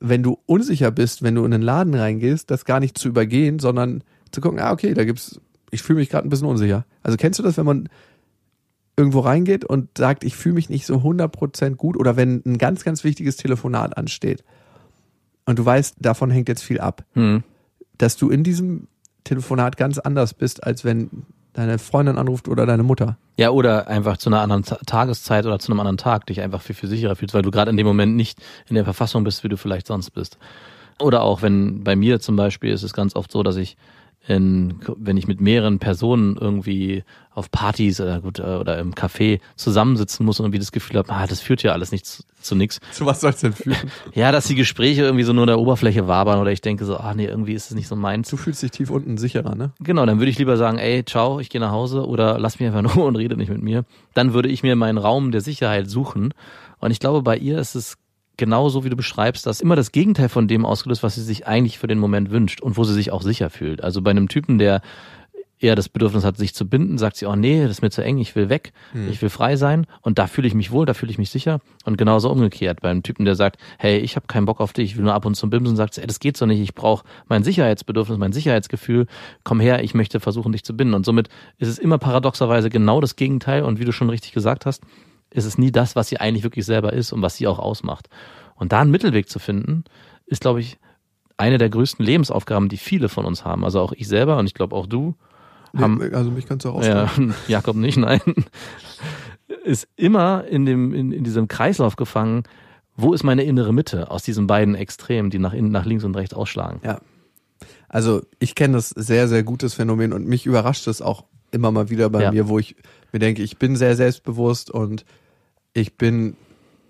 Speaker 2: wenn du unsicher bist, wenn du in einen Laden reingehst, das gar nicht zu übergehen, sondern zu gucken, ah, okay, da gibt's, ich fühle mich gerade ein bisschen unsicher. Also kennst du das, wenn man irgendwo reingeht und sagt, ich fühle mich nicht so 100% gut oder wenn ein ganz, ganz wichtiges Telefonat ansteht und du weißt, davon hängt jetzt viel ab,
Speaker 1: hm,
Speaker 2: dass du in diesem Telefonat ganz anders bist, als wenn deine Freundin anruft oder deine Mutter.
Speaker 1: Ja, oder einfach zu einer anderen Ta- Tageszeit oder zu einem anderen Tag dich einfach viel, viel sicherer fühlst, weil du gerade in dem Moment nicht in der Verfassung bist, wie du vielleicht sonst bist. Oder auch wenn bei mir zum Beispiel ist es ganz oft so, dass ich in, wenn ich mit mehreren Personen irgendwie auf Partys oder gut äh, oder im Café zusammensitzen muss und irgendwie das Gefühl habe, ah, das führt ja alles nicht zu, zu nix.
Speaker 2: Zu was soll's denn führen?
Speaker 1: Ja, dass die Gespräche irgendwie so nur in der Oberfläche wabern oder ich denke so, ah nee, irgendwie ist es nicht so meins.
Speaker 2: Du fühlst dich tief unten sicherer, ne?
Speaker 1: Genau, dann würde ich lieber sagen, ey, ciao, ich gehe nach Hause oder lass mich einfach nur und rede nicht mit mir. Dann würde ich mir meinen Raum der Sicherheit suchen. Und ich glaube, bei ihr ist es genauso, wie du beschreibst, dass immer das Gegenteil von dem ausgelöst, was sie sich eigentlich für den Moment wünscht und wo sie sich auch sicher fühlt. Also bei einem Typen, der eher das Bedürfnis hat, sich zu binden, sagt sie, oh nee, das ist mir zu eng, ich will weg, ich will frei sein und da fühle ich mich wohl, da fühle ich mich sicher und genauso umgekehrt. Bei einem Typen, der sagt, hey, ich habe keinen Bock auf dich, ich will nur ab und zu bimsen, sagt sie, ey, das geht so nicht, ich brauche mein Sicherheitsbedürfnis, mein Sicherheitsgefühl, komm her, ich möchte versuchen, dich zu binden. Und somit ist es immer paradoxerweise genau das Gegenteil und wie du schon richtig gesagt hast, ist es nie das, was sie eigentlich wirklich selber ist und was sie auch ausmacht. Und da einen Mittelweg zu finden, ist, glaube ich, eine der größten Lebensaufgaben, die viele von uns haben. Also auch ich selber und ich glaube auch du. Haben,
Speaker 2: Nee, also mich kannst du auch
Speaker 1: ja. Jakob nicht, nein. Ist immer in dem, in, in diesem Kreislauf gefangen, wo ist meine innere Mitte aus diesen beiden Extremen, die nach innen, nach links und rechts ausschlagen.
Speaker 2: Ja. Also ich kenne das sehr, sehr gutes Phänomen und mich überrascht es auch immer mal wieder bei
Speaker 1: Ja.
Speaker 2: mir, wo ich mir denke, ich bin sehr selbstbewusst und ich bin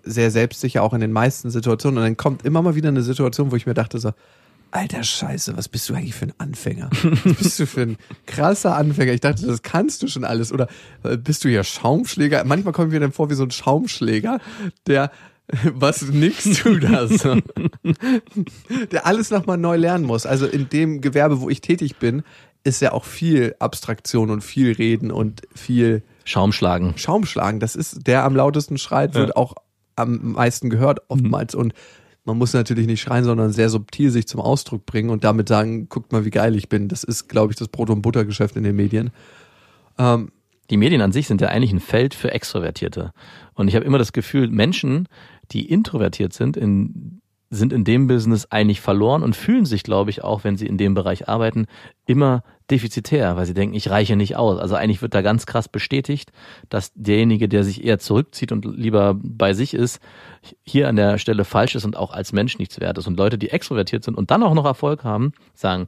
Speaker 2: sehr selbstsicher auch in den meisten Situationen und dann kommt immer mal wieder eine Situation, wo ich mir dachte so, alter Scheiße, was bist du eigentlich für ein Anfänger? Was bist du für ein krasser Anfänger? Ich dachte, das kannst du schon alles oder äh, bist du hier Schaumschläger? Manchmal kommt mir dann vor wie so ein Schaumschläger, der was nix tut das. der alles nochmal neu lernen muss. Also in dem Gewerbe, wo ich tätig bin, ist ja auch viel Abstraktion und viel Reden und viel
Speaker 1: Schaumschlagen.
Speaker 2: Schaumschlagen. Das ist der am lautesten schreit, wird
Speaker 1: Ja.
Speaker 2: auch am meisten gehört oftmals und man muss natürlich nicht schreien, sondern sehr subtil sich zum Ausdruck bringen und damit sagen, guckt mal, wie geil ich bin. Das ist, glaube ich, das Brot- und Buttergeschäft in den Medien. Ähm,
Speaker 1: Die Medien an sich sind ja eigentlich ein Feld für Extrovertierte. Und ich habe immer das Gefühl, Menschen, die introvertiert sind, in, sind in dem Business eigentlich verloren und fühlen sich, glaube ich, auch, wenn sie in dem Bereich arbeiten, immer defizitär, weil sie denken, ich reiche nicht aus. Also eigentlich wird da ganz krass bestätigt, dass derjenige, der sich eher zurückzieht und lieber bei sich ist, hier an der Stelle falsch ist und auch als Mensch nichts wert ist. Und Leute, die extrovertiert sind und dann auch noch Erfolg haben, sagen,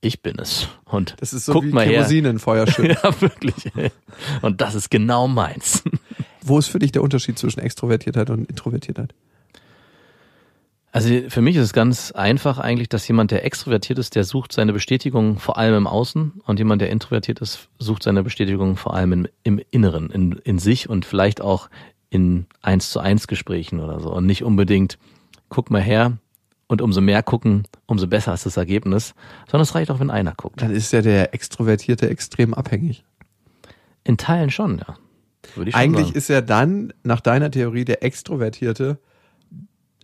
Speaker 1: ich bin es. Und
Speaker 2: das ist so
Speaker 1: guckt
Speaker 2: wie
Speaker 1: mal her.
Speaker 2: Kerosin in Feuer schütten.
Speaker 1: Ja, wirklich. Und das ist genau meins.
Speaker 2: Wo ist für dich der Unterschied zwischen Extrovertiertheit und Introvertiertheit?
Speaker 1: Also für mich ist es ganz einfach eigentlich, dass jemand, der extrovertiert ist, der sucht seine Bestätigung vor allem im Außen und jemand, der introvertiert ist, sucht seine Bestätigung vor allem im, im Inneren, in, in sich und vielleicht auch in eins zu eins Gesprächen oder so und nicht unbedingt, guck mal her und umso mehr gucken, umso besser ist das Ergebnis, sondern es reicht auch, wenn einer guckt.
Speaker 2: Dann ist ja der Extrovertierte extrem abhängig.
Speaker 1: In Teilen schon, ja. Würde ich schon
Speaker 2: Eigentlich
Speaker 1: sagen.
Speaker 2: ist ja dann, nach deiner Theorie, der Extrovertierte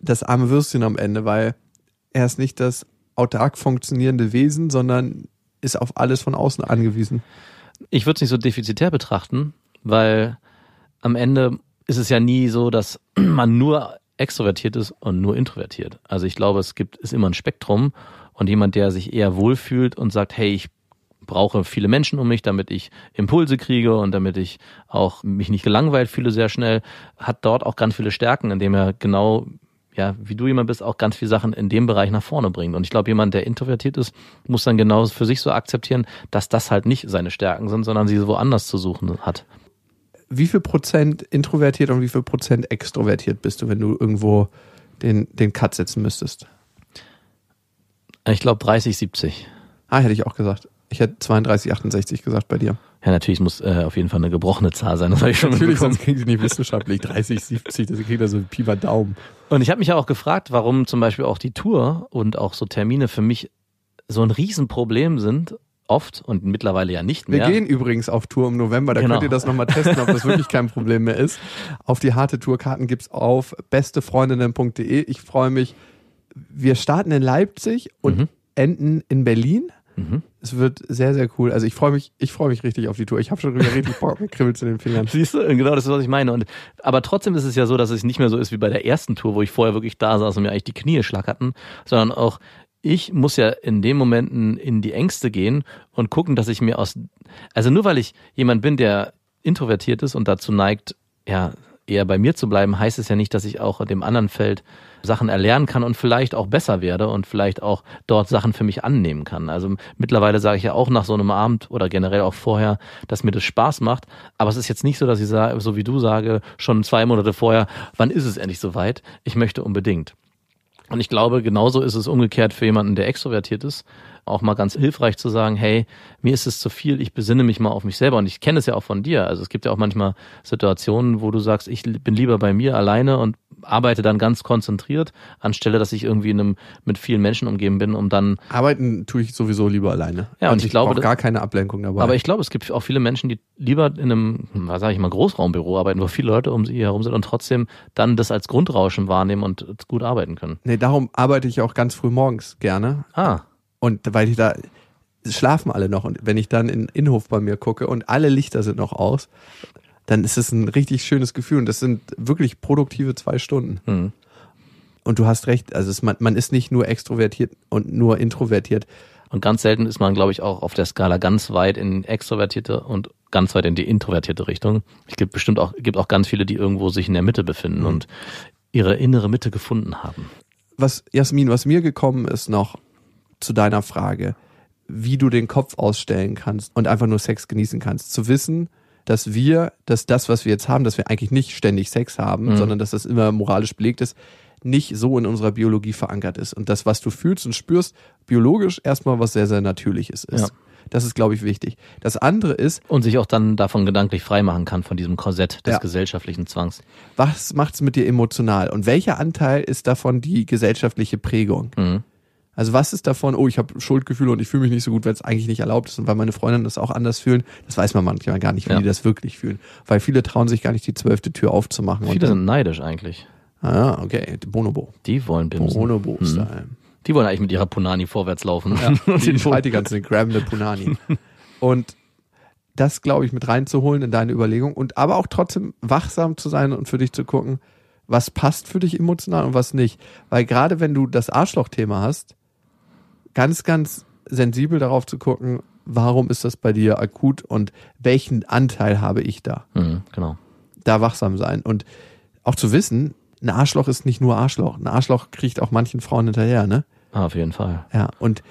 Speaker 2: das arme Würstchen am Ende, weil er ist nicht das autark funktionierende Wesen, sondern ist auf alles von außen angewiesen.
Speaker 1: ich würde es nicht so defizitär betrachten, weil am Ende ist es ja nie so, dass man nur extrovertiert ist und nur introvertiert. Also ich glaube, es gibt ist immer ein Spektrum und jemand, der sich eher wohlfühlt und sagt, hey, ich brauche viele Menschen um mich, damit ich Impulse kriege und damit ich auch mich nicht gelangweilt fühle sehr schnell, hat dort auch ganz viele Stärken, indem er genau ja, wie du jemand bist, auch ganz viele Sachen in dem Bereich nach vorne bringt. Und ich glaube, jemand, der introvertiert ist, muss dann genau für sich so akzeptieren, dass das halt nicht seine Stärken sind, sondern sie woanders zu suchen hat.
Speaker 2: Wie viel Prozent introvertiert und wie viel Prozent extrovertiert bist du, wenn du irgendwo den, den Cut setzen müsstest?
Speaker 1: Ich glaube 30, 70.
Speaker 2: Ah, hätte ich auch gesagt. Ich hätte 32, 68 gesagt bei dir.
Speaker 1: Ja, natürlich muss äh, auf jeden Fall eine gebrochene Zahl sein. Das habe ich schon
Speaker 2: Natürlich, sonst kriegen sie nicht wissenschaftlich 30, 70, das kriegt er so ein Pieper Daumen.
Speaker 1: Und ich habe mich ja auch gefragt, warum zum Beispiel auch die Tour und auch so Termine für mich so ein Riesenproblem sind, oft und mittlerweile ja nicht
Speaker 2: Wir
Speaker 1: mehr.
Speaker 2: gehen übrigens auf Tour im November, da
Speaker 1: Genau.
Speaker 2: könnt ihr das nochmal testen, ob das wirklich kein Problem mehr ist. Auf die harte Tourkarten gibt's auf bestefreundinnen.de. Ich freue mich. Wir starten in Leipzig und
Speaker 1: Mhm.
Speaker 2: enden in Berlin.
Speaker 1: Mhm.
Speaker 2: Es wird sehr, sehr cool. Also ich freue mich, ich freue mich richtig auf die Tour. Ich habe schon wieder richtig Bock, mir kribbelt in den Fingern.
Speaker 1: Siehst du, genau das ist, was ich meine. Und, aber trotzdem ist es ja so, dass es nicht mehr so ist wie bei der ersten Tour, wo ich vorher wirklich da saß und mir eigentlich die Knie schlackerten, sondern auch ich muss ja in den Momenten in die Ängste gehen und gucken, dass ich mir aus, also nur weil ich jemand bin, der introvertiert ist und dazu neigt, ja, eher bei mir zu bleiben, heißt es ja nicht, dass ich auch dem anderen Feld Sachen erlernen kann und vielleicht auch besser werde und vielleicht auch dort Sachen für mich annehmen kann. Also mittlerweile sage ich ja auch nach so einem Abend oder generell auch vorher, dass mir das Spaß macht. Aber es ist jetzt nicht so, dass ich sage, so wie du sage, schon zwei Monate vorher, wann ist es endlich soweit? Ich möchte unbedingt. Und ich glaube, genauso ist es umgekehrt für jemanden, der extrovertiert ist, auch mal ganz hilfreich zu sagen, hey, mir ist es zu viel, ich besinne mich mal auf mich selber. Und ich kenne es ja auch von dir. Also es gibt ja auch manchmal Situationen, wo du sagst, ich bin lieber bei mir alleine und arbeite dann ganz konzentriert, anstelle, dass ich irgendwie in einem, mit vielen Menschen umgeben bin, um dann
Speaker 2: Arbeiten tue ich sowieso lieber alleine.
Speaker 1: Ja, und
Speaker 2: Also
Speaker 1: ich glaube,
Speaker 2: brauche
Speaker 1: das-
Speaker 2: gar keine Ablenkung dabei.
Speaker 1: Aber ich glaube, es gibt auch viele Menschen, die lieber in einem, was sage ich mal, Großraumbüro arbeiten, wo viele Leute um sie herum sind und trotzdem dann das als Grundrauschen wahrnehmen und gut arbeiten können.
Speaker 2: nee, darum arbeite ich auch ganz früh morgens gerne.
Speaker 1: Ah,
Speaker 2: Und weil ich da schlafen alle noch und wenn ich dann in den Innenhof bei mir gucke und alle Lichter sind noch aus, dann ist es ein richtig schönes Gefühl und das sind wirklich produktive zwei Stunden.
Speaker 1: Mhm.
Speaker 2: Und du hast recht, also es, man, man ist nicht nur extrovertiert und nur introvertiert.
Speaker 1: Und ganz selten ist man, glaube ich, auch auf der Skala ganz weit in extrovertierte und ganz weit in die introvertierte Richtung. Es gibt bestimmt auch, gibt auch ganz viele, die irgendwo sich in der Mitte befinden und ihre innere Mitte gefunden haben.
Speaker 2: Was, Jasmin, was mir gekommen ist noch zu deiner Frage, wie du den Kopf ausstellen kannst und einfach nur Sex genießen kannst. Zu wissen, dass wir, dass das, was wir jetzt haben, dass wir eigentlich nicht ständig Sex haben,
Speaker 1: Mhm.
Speaker 2: sondern dass das immer moralisch belegt ist, nicht so in unserer Biologie verankert ist. Und das, was du fühlst und spürst, biologisch erstmal was sehr, sehr Natürliches ist.
Speaker 1: Ja.
Speaker 2: Das ist, glaube ich, wichtig. Das andere ist,
Speaker 1: Und sich auch dann davon gedanklich freimachen kann, von diesem Korsett des
Speaker 2: Ja.
Speaker 1: gesellschaftlichen Zwangs.
Speaker 2: was macht's mit dir emotional? Und welcher Anteil ist davon die gesellschaftliche Prägung?
Speaker 1: Mhm.
Speaker 2: Also was ist davon, oh, ich habe Schuldgefühle und ich fühle mich nicht so gut, weil es eigentlich nicht erlaubt ist und weil meine Freundinnen das auch anders fühlen. Das weiß man manchmal gar nicht, wie
Speaker 1: Ja.
Speaker 2: die das wirklich fühlen. Weil viele trauen sich gar nicht, die zwölfte Tür aufzumachen.
Speaker 1: Viele sind neidisch eigentlich.
Speaker 2: Ah, okay. Bonobo.
Speaker 1: Die wollen bimsen.
Speaker 2: Bonobo-Style.
Speaker 1: Die wollen eigentlich mit ihrer Punani vorwärts laufen.
Speaker 2: Ja,
Speaker 1: Und
Speaker 2: die
Speaker 1: den
Speaker 2: schreit die ganze Zeit, Graham de Punani. Und das, glaube ich, mit reinzuholen in deine Überlegung und aber auch trotzdem wachsam zu sein und für dich zu gucken, was passt für dich emotional und was nicht. Weil gerade wenn du das Arschloch-Thema hast, ganz, ganz sensibel darauf zu gucken, warum ist das bei dir akut und welchen Anteil habe ich da?
Speaker 1: Mhm, genau.
Speaker 2: Da wachsam sein und auch zu wissen, ein Arschloch ist nicht nur Arschloch. Ein Arschloch kriegt auch manchen Frauen hinterher, ne?
Speaker 1: Ah, auf jeden Fall.
Speaker 2: Ja, und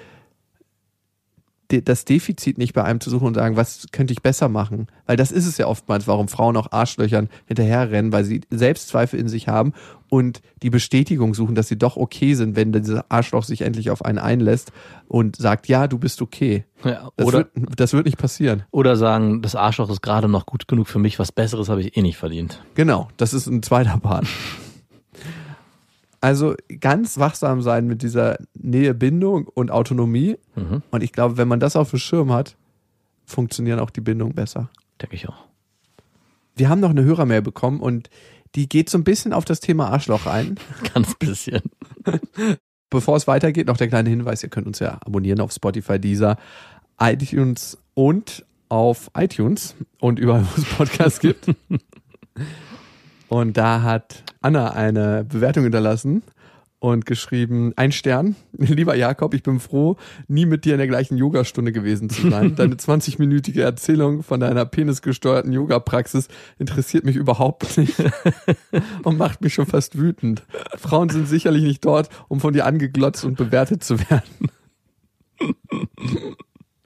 Speaker 2: das Defizit nicht bei einem zu suchen und sagen, was könnte ich besser machen? Weil das ist es ja oftmals, warum Frauen auch Arschlöchern hinterherrennen, weil sie Selbstzweifel in sich haben und die Bestätigung suchen, dass sie doch okay sind, wenn dieses Arschloch sich endlich auf einen einlässt und sagt, ja, du bist okay.
Speaker 1: Ja,
Speaker 2: Das,
Speaker 1: oder,
Speaker 2: wird, das wird nicht passieren.
Speaker 1: oder sagen, das Arschloch ist gerade noch gut genug für mich, was Besseres habe ich eh nicht verdient.
Speaker 2: Genau, das ist ein zweiter Part. Also ganz wachsam sein mit dieser Nähe, Bindung und Autonomie.
Speaker 1: Mhm.
Speaker 2: Und ich glaube, wenn man das auf dem Schirm hat, funktionieren auch die Bindungen besser.
Speaker 1: Denke ich auch.
Speaker 2: Wir haben noch eine Hörermail bekommen und die geht so ein bisschen auf das Thema Arschloch ein.
Speaker 1: Ganz bisschen.
Speaker 2: Bevor es weitergeht, noch der kleine Hinweis, ihr könnt uns ja abonnieren auf Spotify, Deezer, iTunes und auf iTunes und überall, wo es Podcasts gibt. Und da hat Anna eine Bewertung hinterlassen und geschrieben, ein Stern. Lieber Jakob, ich bin froh, nie mit dir in der gleichen Yogastunde gewesen zu sein. Deine 20-minütige Erzählung von deiner penisgesteuerten Yoga-Praxis interessiert mich überhaupt nicht und macht mich schon fast wütend. Frauen sind sicherlich nicht dort, um von dir angeglotzt und bewertet zu werden.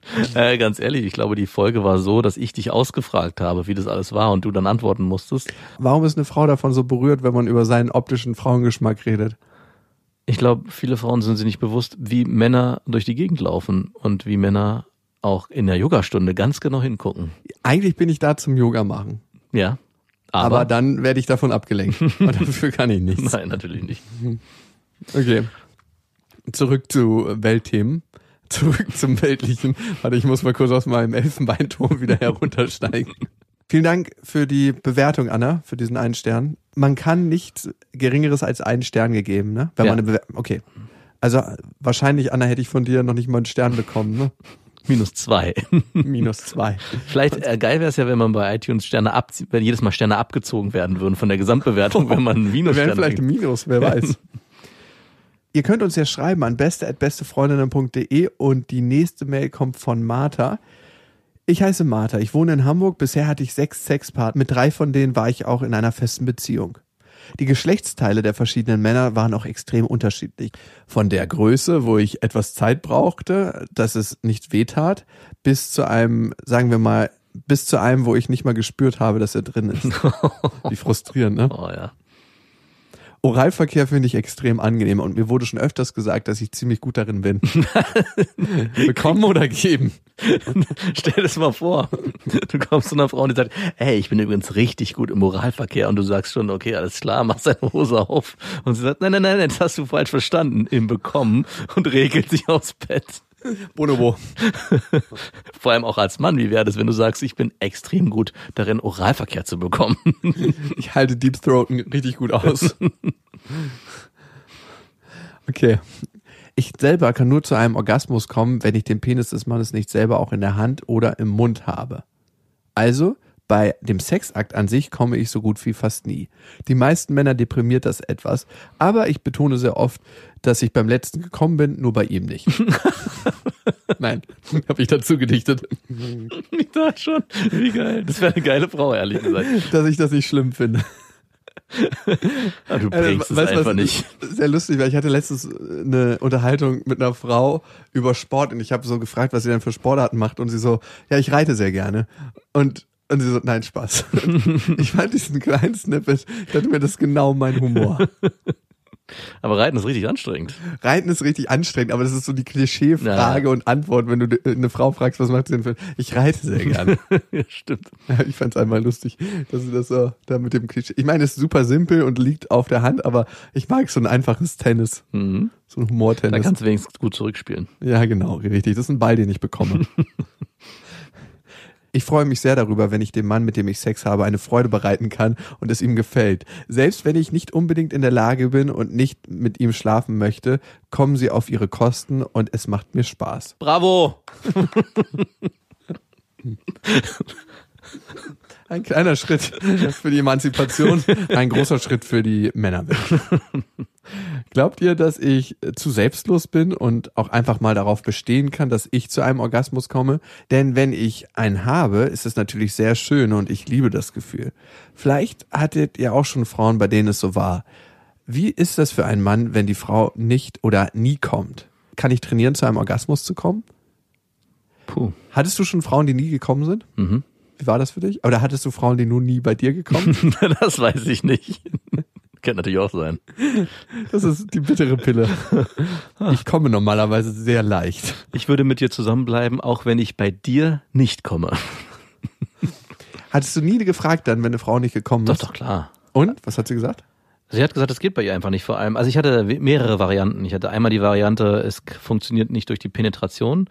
Speaker 1: Äh, ganz ehrlich, ich glaube, die Folge war so, dass ich dich ausgefragt habe, wie das alles war und du dann antworten musstest.
Speaker 2: Warum ist eine Frau davon so berührt, wenn man über seinen optischen Frauengeschmack redet?
Speaker 1: Ich glaube, viele Frauen sind sich nicht bewusst, wie Männer durch die Gegend laufen und wie Männer auch in der Yogastunde ganz genau hingucken.
Speaker 2: Eigentlich bin ich da zum Yoga machen.
Speaker 1: Ja.
Speaker 2: Aber,
Speaker 1: Aber,
Speaker 2: dann werde ich davon abgelenkt. Und dafür kann ich nichts.
Speaker 1: nein, natürlich nicht.
Speaker 2: Okay. Zurück zu Weltthemen. Zurück zum Weltlichen. Warte, ich muss mal kurz aus meinem Elfenbeinturm wieder heruntersteigen. Vielen Dank für die Bewertung, Anna, für diesen einen Stern. Man kann nichts Geringeres als einen Stern gegeben, ne? Wenn
Speaker 1: Ja.
Speaker 2: man eine Bewer okay. Also wahrscheinlich, Anna, hätte ich von dir noch nicht mal einen Stern bekommen, ne?
Speaker 1: Minus zwei.
Speaker 2: Minus zwei.
Speaker 1: Vielleicht äh, geil wäre es ja, wenn man bei iTunes Sterne abzieht, wenn jedes Mal Sterne abgezogen werden würden von der Gesamtbewertung, wenn man Minus
Speaker 2: werden
Speaker 1: Stern
Speaker 2: vielleicht im Minus, wer weiß. Ihr könnt uns ja schreiben an beste.bestefreundinnen.de und die nächste Mail kommt von Martha. Ich heiße Martha, ich wohne in Hamburg, bisher hatte ich sechs Sexpartner, mit drei von denen war ich auch in einer festen Beziehung. Die Geschlechtsteile der verschiedenen Männer waren auch extrem unterschiedlich. Von der Größe, wo ich etwas Zeit brauchte, dass es nicht wehtat, bis zu einem, sagen wir mal, bis zu einem, wo ich nicht mal gespürt habe, dass er drin ist. Wie frustrierend, ne?
Speaker 1: Oh ja.
Speaker 2: Oralverkehr finde ich extrem angenehm und mir wurde schon öfters gesagt, dass ich ziemlich gut darin bin. Bekommen oder geben?
Speaker 1: Stell das mal vor. Du kommst zu einer Frau und die sagt, hey, ich bin übrigens richtig gut im Oralverkehr und du sagst schon, okay, alles klar, mach seine Hose auf. Und sie sagt, nein, nein, nein, nein, das hast du falsch verstanden. Im Bekommen und regelt sich aufs Bett.
Speaker 2: Bonobo.
Speaker 1: Vor allem auch als Mann, wie wäre das, wenn du sagst, ich bin extrem gut darin, Oralverkehr zu bekommen?
Speaker 2: Ich halte Deep Throaten richtig gut aus. Okay. Ich selber kann nur zu einem Orgasmus kommen, wenn ich den Penis des Mannes nicht selber auch in der Hand oder im Mund habe. Also Bei dem Sexakt an sich komme ich so gut wie fast nie. Die meisten Männer deprimiert das etwas, aber ich betone sehr oft, dass ich beim letzten gekommen bin, nur bei ihm nicht. Nein, habe ich dazu gedichtet,
Speaker 1: Ich dachte schon, wie geil. Das wäre eine geile Frau, ehrlich gesagt.
Speaker 2: dass ich das nicht schlimm finde.
Speaker 1: Aber du
Speaker 2: Äh,
Speaker 1: bringst es
Speaker 2: weißt du,
Speaker 1: einfach
Speaker 2: was
Speaker 1: nicht.
Speaker 2: Sehr lustig, weil ich hatte letztens eine Unterhaltung mit einer Frau über Sport und ich habe so gefragt, was sie denn für Sportarten macht und sie so, ja, ich reite sehr gerne. Und und sie so, nein, Spaß. ich fand diesen kleinen Snippet, dachte mir, das ist genau mein Humor.
Speaker 1: Aber Reiten ist richtig anstrengend.
Speaker 2: Reiten ist richtig anstrengend, aber das ist so die Klischee-Frage
Speaker 1: Ja.
Speaker 2: und Antwort, wenn du eine Frau fragst, was macht sie denn für, ich reite sehr gerne.
Speaker 1: ja, stimmt.
Speaker 2: Ich fand's einmal lustig, dass sie das so da mit dem Klischee. Ich meine, es ist super simpel und liegt auf der Hand, aber ich mag so ein einfaches Tennis,
Speaker 1: Mhm.
Speaker 2: so ein
Speaker 1: Da
Speaker 2: Humortennis.
Speaker 1: kannst du wenigstens gut zurückspielen.
Speaker 2: Ja, genau, richtig. Das ist ein Ball, den ich bekomme. Ich freue mich sehr darüber, wenn ich dem Mann, mit dem ich Sex habe, eine Freude bereiten kann und es ihm gefällt. Selbst wenn ich nicht unbedingt in der Lage bin und nicht mit ihm schlafen möchte, kommen sie auf ihre Kosten und es macht mir Spaß.
Speaker 1: Bravo!
Speaker 2: Ein kleiner Schritt für die Emanzipation, ein großer Schritt für die Männerwelt. Glaubt ihr, dass ich zu selbstlos bin und auch einfach mal darauf bestehen kann, dass ich zu einem Orgasmus komme? Denn wenn ich einen habe, ist es natürlich sehr schön und ich liebe das Gefühl. Vielleicht hattet ihr auch schon Frauen, bei denen es so war. Wie ist das für einen Mann, wenn die Frau nicht oder nie kommt? Kann ich trainieren, zu einem Orgasmus zu kommen?
Speaker 1: Puh.
Speaker 2: Hattest du schon Frauen, die nie gekommen sind?
Speaker 1: Mhm.
Speaker 2: Wie war das für dich? Oder hattest du Frauen, die nur nie bei dir gekommen sind?
Speaker 1: das weiß ich nicht. Kann natürlich auch sein.
Speaker 2: Das ist die bittere Pille. Ich komme normalerweise sehr leicht.
Speaker 1: Ich würde mit dir zusammenbleiben, auch wenn ich bei dir nicht komme.
Speaker 2: Hattest du nie gefragt dann, wenn eine Frau nicht gekommen
Speaker 1: Doch,
Speaker 2: ist?
Speaker 1: doch, klar.
Speaker 2: Und? Was hat sie gesagt?
Speaker 1: Sie hat gesagt, das geht bei ihr einfach nicht vor allem. Also ich hatte mehrere Varianten. Ich hatte einmal die Variante, es funktioniert nicht durch die Penetration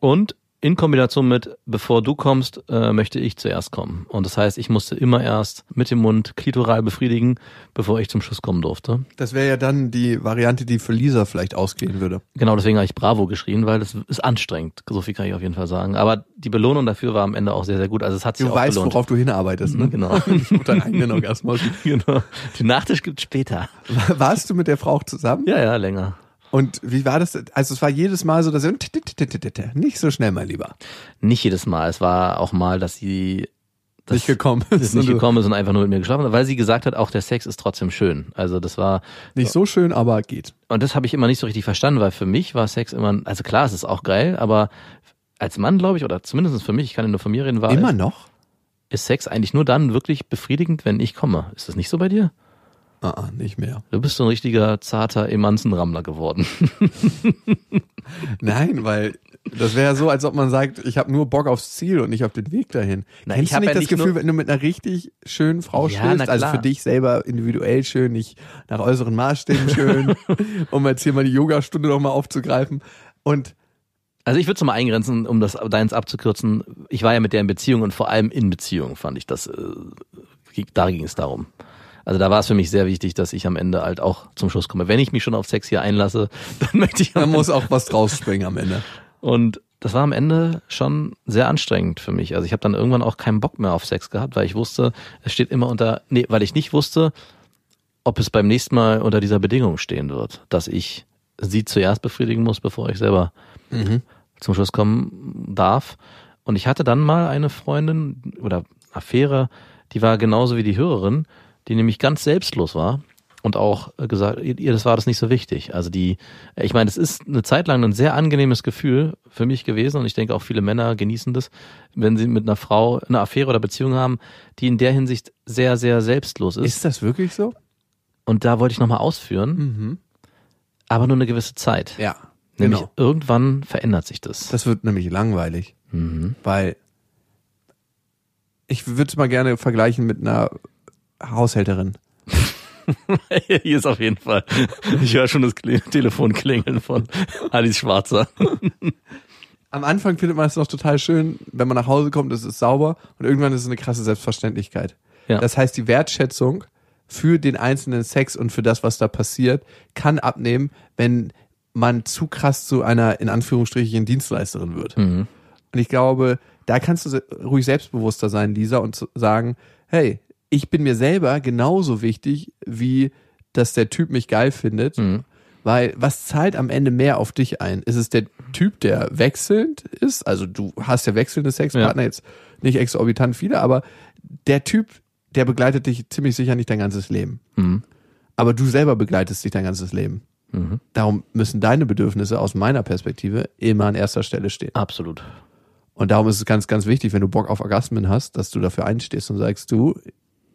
Speaker 1: und in Kombination mit, bevor du kommst, äh, möchte ich zuerst kommen. Und das heißt, ich musste immer erst mit dem Mund klitoral befriedigen, bevor ich zum Schuss kommen durfte.
Speaker 2: Das wäre ja dann die Variante, die für Lisa vielleicht ausgehen würde.
Speaker 1: Genau deswegen habe ich Bravo geschrien, weil das ist anstrengend. So viel kann ich auf jeden Fall sagen. Aber die Belohnung dafür war am Ende auch sehr, sehr gut. Also es hat sich
Speaker 2: Du weißt,
Speaker 1: gelohnt.
Speaker 2: worauf du hinarbeitest, ne?
Speaker 1: Genau.
Speaker 2: Deinen eigenen Orgasmus.
Speaker 1: genau. Den Nachtisch gibt's später.
Speaker 2: Warst du mit der Frau auch zusammen?
Speaker 1: Ja, ja, länger.
Speaker 2: Und wie war das? Also es war jedes Mal so, dass sie nicht so schnell mal lieber.
Speaker 1: Nicht jedes Mal. Es war auch mal, dass sie dass
Speaker 2: Nicht gekommen
Speaker 1: ist
Speaker 2: ist.
Speaker 1: nicht gekommen ist und einfach nur mit mir geschlafen hat, weil sie gesagt hat, auch der Sex ist trotzdem schön. Also das war
Speaker 2: Nicht so schön, aber geht.
Speaker 1: und das habe ich immer nicht so richtig verstanden, weil für mich war Sex immer, also klar, es ist auch geil, aber als Mann glaube ich oder zumindest für mich, ich kann ja nur von mir reden, war
Speaker 2: Immer noch?
Speaker 1: ist Sex eigentlich nur dann wirklich befriedigend, wenn ich komme. Ist das nicht so bei dir?
Speaker 2: Ah, ah, nicht mehr.
Speaker 1: Du bist so ein richtiger zarter Emanzenrammler geworden.
Speaker 2: Nein, weil das wäre ja so, als ob man sagt, ich habe nur Bock aufs Ziel und nicht auf den Weg dahin.
Speaker 1: Na,
Speaker 2: Kennst
Speaker 1: ich
Speaker 2: du nicht
Speaker 1: ja
Speaker 2: das
Speaker 1: nicht
Speaker 2: Gefühl, wenn du mit einer richtig schönen Frau
Speaker 1: Ja, na
Speaker 2: also für dich selber individuell schön, nicht nach äußeren Maßstäben schön, um jetzt hier mal die Yogastunde noch mal aufzugreifen und
Speaker 1: Also ich würde es mal eingrenzen, um das deins abzukürzen. Ich war ja mit der in Beziehung und vor allem in Beziehung fand ich das, äh, da ging es darum. Also da war es für mich sehr wichtig, dass ich am Ende halt auch zum Schluss komme. Wenn ich mich schon auf Sex hier einlasse, dann möchte ich
Speaker 2: da
Speaker 1: am
Speaker 2: muss auch was draus springen am Ende.
Speaker 1: Und das war am Ende schon sehr anstrengend für mich. Also ich habe dann irgendwann auch keinen Bock mehr auf Sex gehabt, weil ich wusste, es steht immer unter, nee, weil ich nicht wusste, ob es beim nächsten Mal unter dieser Bedingung stehen wird, dass ich sie zuerst befriedigen muss, bevor ich selber zum Schluss kommen darf. Und ich hatte dann mal eine Freundin oder Affäre, die war genauso wie die Hörerin, die nämlich ganz selbstlos war und auch äh, gesagt, ihr ihr, das war das nicht so wichtig. Also die, ich meine, es ist eine Zeit lang ein sehr angenehmes Gefühl für mich gewesen und ich denke auch viele Männer genießen das, wenn sie mit einer Frau eine Affäre oder Beziehung haben, die in der Hinsicht sehr, sehr selbstlos ist.
Speaker 2: Ist das wirklich so?
Speaker 1: Und da wollte ich nochmal ausführen,
Speaker 2: Mhm.
Speaker 1: aber nur eine gewisse Zeit.
Speaker 2: Ja,
Speaker 1: Nämlich
Speaker 2: genau.
Speaker 1: irgendwann verändert sich das.
Speaker 2: Das wird nämlich langweilig,
Speaker 1: mhm.
Speaker 2: weil ich würde es mal gerne vergleichen mit einer Haushälterin.
Speaker 1: Hier ist auf jeden Fall. Ich höre schon das Kle- Telefon klingeln von Alice Schwarzer.
Speaker 2: Am Anfang findet man es noch total schön, wenn man nach Hause kommt, es ist sauber und irgendwann ist es eine krasse Selbstverständlichkeit.
Speaker 1: Ja.
Speaker 2: Das heißt, die Wertschätzung für den einzelnen Sex und für das, was da passiert, kann abnehmen, wenn man zu krass zu einer in Anführungsstrichen Dienstleisterin wird.
Speaker 1: Mhm.
Speaker 2: Und ich glaube, da kannst du ruhig selbstbewusster sein, Lisa, und sagen, hey, ich bin mir selber genauso wichtig, wie dass der Typ mich geil findet. Weil was zahlt am Ende mehr auf dich ein? Ist es der Typ, der wechselnd ist? Also du hast ja wechselnde Sexpartner,
Speaker 1: Ja.
Speaker 2: jetzt nicht exorbitant viele, aber der Typ, der begleitet dich ziemlich sicher nicht dein ganzes Leben. Aber du selber begleitest dich dein ganzes Leben. Darum müssen deine Bedürfnisse aus meiner Perspektive immer an erster Stelle stehen.
Speaker 1: Absolut.
Speaker 2: Und darum ist es ganz, ganz wichtig, wenn du Bock auf Orgasmen hast, dass du dafür einstehst und sagst, du,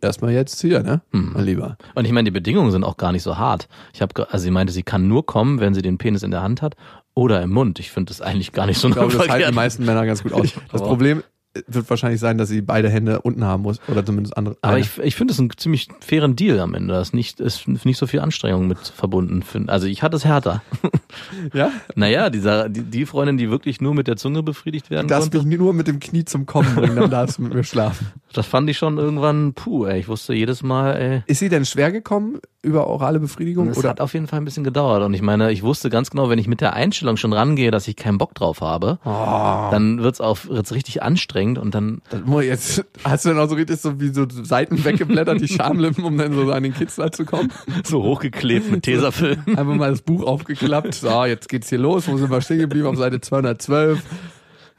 Speaker 2: erstmal jetzt hier, ne? Mein Lieber.
Speaker 1: Und ich meine, die Bedingungen sind auch gar nicht so hart. Ich habe, also sie meinte, sie kann nur kommen, wenn sie den Penis in der Hand hat oder im Mund. Ich finde das eigentlich gar nicht so
Speaker 2: Ich glaube, das halten die meisten Männer ganz gut aus. Das Problem wird wahrscheinlich sein, dass sie beide Hände unten haben muss oder zumindest andere.
Speaker 1: Aber
Speaker 2: eine.
Speaker 1: ich, ich finde es einen ziemlich fairen Deal am Ende. Da ist nicht, ist nicht so viel Anstrengung mit verbunden. Also ich hatte es härter.
Speaker 2: ja?
Speaker 1: Naja, dieser, die, die Freundin, die wirklich nur mit der Zunge befriedigt werden
Speaker 2: Du darfst
Speaker 1: konnte,
Speaker 2: mich nur mit dem Knie zum Kommen bringen, dann darfst du mit mir schlafen.
Speaker 1: das fand ich schon irgendwann, puh, ey, ich wusste jedes Mal, ey,
Speaker 2: Ist sie denn schwer gekommen über orale Befriedigung?
Speaker 1: es
Speaker 2: oder?
Speaker 1: hat auf jeden Fall ein bisschen gedauert. Und ich meine, ich wusste ganz genau, wenn ich mit der Einstellung schon rangehe, dass ich keinen Bock drauf habe,
Speaker 2: Oh.
Speaker 1: dann wird's auf, wird's richtig anstrengend und dann,
Speaker 2: Das muss jetzt, hast du dann auch so richtig so wie so Seiten weggeblättert, die Schamlippen, um dann so an den Kitzler zu kommen?
Speaker 1: so hochgeklebt mit Tesafilm.
Speaker 2: Einfach mal das Buch aufgeklappt. So, jetzt geht's hier los. Wo sind wir stehen geblieben? Auf Seite 212.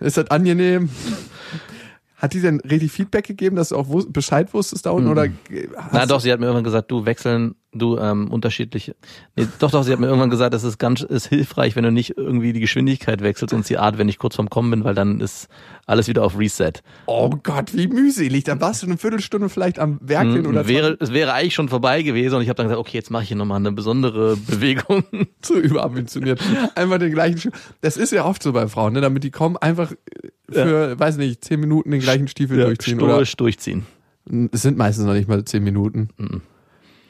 Speaker 2: Ist das angenehm? Hat die denn richtig Feedback gegeben, dass du auch Bescheid wusstest da unten? Oder hast
Speaker 1: Na doch, sie hat mir irgendwann gesagt, du wechseln, du ähm, unterschiedliche. Nee, doch, doch, sie hat mir irgendwann gesagt, das ist ganz ist hilfreich, wenn du nicht irgendwie die Geschwindigkeit wechselst und die Art, wenn ich kurz vorm Kommen bin, weil dann ist alles wieder auf Reset.
Speaker 2: Oh Gott, wie mühselig. Da warst du eine Viertelstunde vielleicht am Werkeln oder
Speaker 1: Mhm. wäre, es wäre eigentlich schon vorbei gewesen und ich habe dann gesagt, okay, jetzt mache ich hier nochmal eine besondere Bewegung.
Speaker 2: zu überambitioniert. Einfach den gleichen Stiefel. Das ist ja oft so bei Frauen, ne? damit die kommen, einfach für, weiß nicht, zehn Minuten den gleichen Stiefel durchziehen. Oder
Speaker 1: Stoisch durchziehen.
Speaker 2: Es sind meistens noch nicht mal zehn Minuten.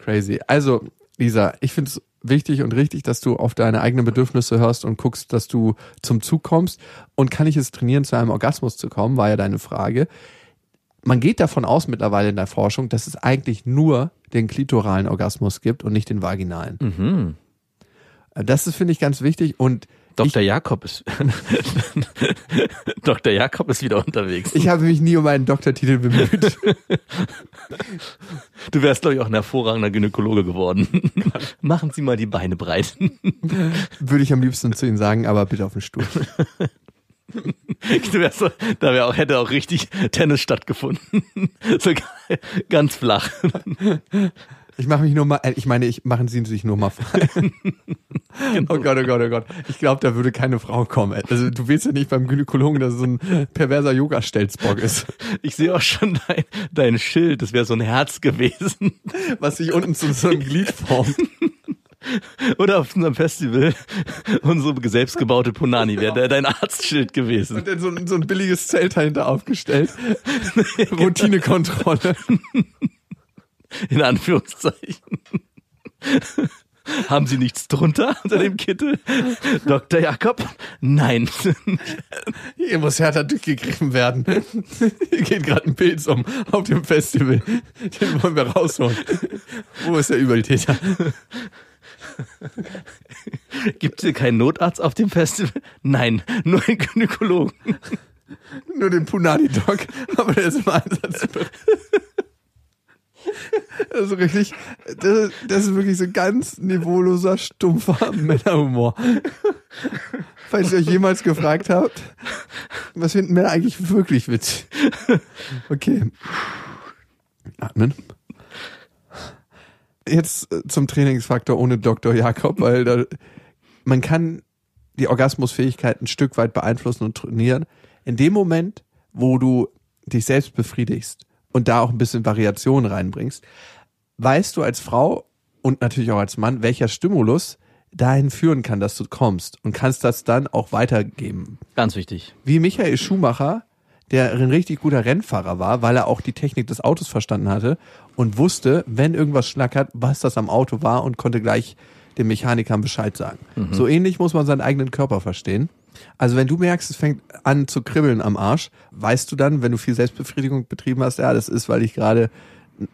Speaker 2: Crazy. Also, Lisa, ich finde es wichtig und richtig, dass du auf deine eigenen Bedürfnisse hörst und guckst, dass du zum Zug kommst. Und kann ich es trainieren, zu einem Orgasmus zu kommen, war ja deine Frage. Man geht davon aus mittlerweile in der Forschung, dass es eigentlich nur den klitoralen Orgasmus gibt und nicht den vaginalen.
Speaker 1: Mhm.
Speaker 2: Das ist, finde ich, ganz wichtig. Und
Speaker 1: Dr. Jakob ist Dr. Jakob ist wieder unterwegs.
Speaker 2: ich habe mich nie um einen Doktortitel bemüht.
Speaker 1: Du wärst, glaube ich, auch ein hervorragender Gynäkologe geworden. Machen Sie mal die Beine breit.
Speaker 2: Würde ich am liebsten zu Ihnen sagen, aber bitte auf den Stuhl.
Speaker 1: Du wärst so, da wäre auch, hätte auch richtig Tennis stattgefunden. So ganz flach.
Speaker 2: Ich mache mich nur mal, äh, ich meine, ich machen Sie sich nur mal frei. Oh Gott, oh Gott, oh Gott. Ich glaube, da würde keine Frau kommen. Also du willst ja nicht beim Gynäkologen, dass es so ein perverser Yoga-Stelzbock ist,
Speaker 1: Ich sehe auch schon dein, dein Schild, das wäre so ein Herz gewesen.
Speaker 2: was sich unten zu so einem Glied formt.
Speaker 1: Oder auf unserem Festival unsere selbstgebaute Punani wäre dein Arztschild gewesen.
Speaker 2: Und dann so, ein- so ein billiges Zelt dahinter aufgestellt. Routinekontrolle.
Speaker 1: In Anführungszeichen. Haben Sie nichts drunter unter dem Kittel? Dr. Jakob? Nein.
Speaker 2: Hier muss härter durchgegriffen werden. Hier geht gerade ein Pilz um auf dem Festival. Den wollen wir rausholen. Wo ist der Übeltäter?
Speaker 1: Gibt es hier keinen Notarzt auf dem Festival? Nein, nur einen Gynäkologen.
Speaker 2: Nur den Punani-Dog, aber der ist im Einsatz. Also richtig, das, das ist wirklich so ganz niveauloser, stumpfer Männerhumor. Falls ihr euch jemals gefragt habt, was finden Männer eigentlich wirklich witzig? Okay. Atmen. Jetzt äh, zum Trainingsfaktor ohne Dr. Jakob, weil da, man kann die Orgasmusfähigkeit ein Stück weit beeinflussen und trainieren. In dem Moment, wo du dich selbst befriedigst und da auch ein bisschen Variation reinbringst, weißt du als Frau und natürlich auch als Mann, welcher Stimulus dahin führen kann, dass du kommst und kannst das dann auch weitergeben.
Speaker 1: Ganz wichtig.
Speaker 2: Wie Michael Schumacher, der ein richtig guter Rennfahrer war, weil er auch die Technik des Autos verstanden hatte und wusste, wenn irgendwas schnackert, was das am Auto war und konnte gleich den Mechanikern Bescheid sagen. So ähnlich muss man seinen eigenen Körper verstehen. Also wenn du merkst, es fängt an zu kribbeln am Arsch, weißt du dann, wenn du viel Selbstbefriedigung betrieben hast, ja, das ist, weil ich gerade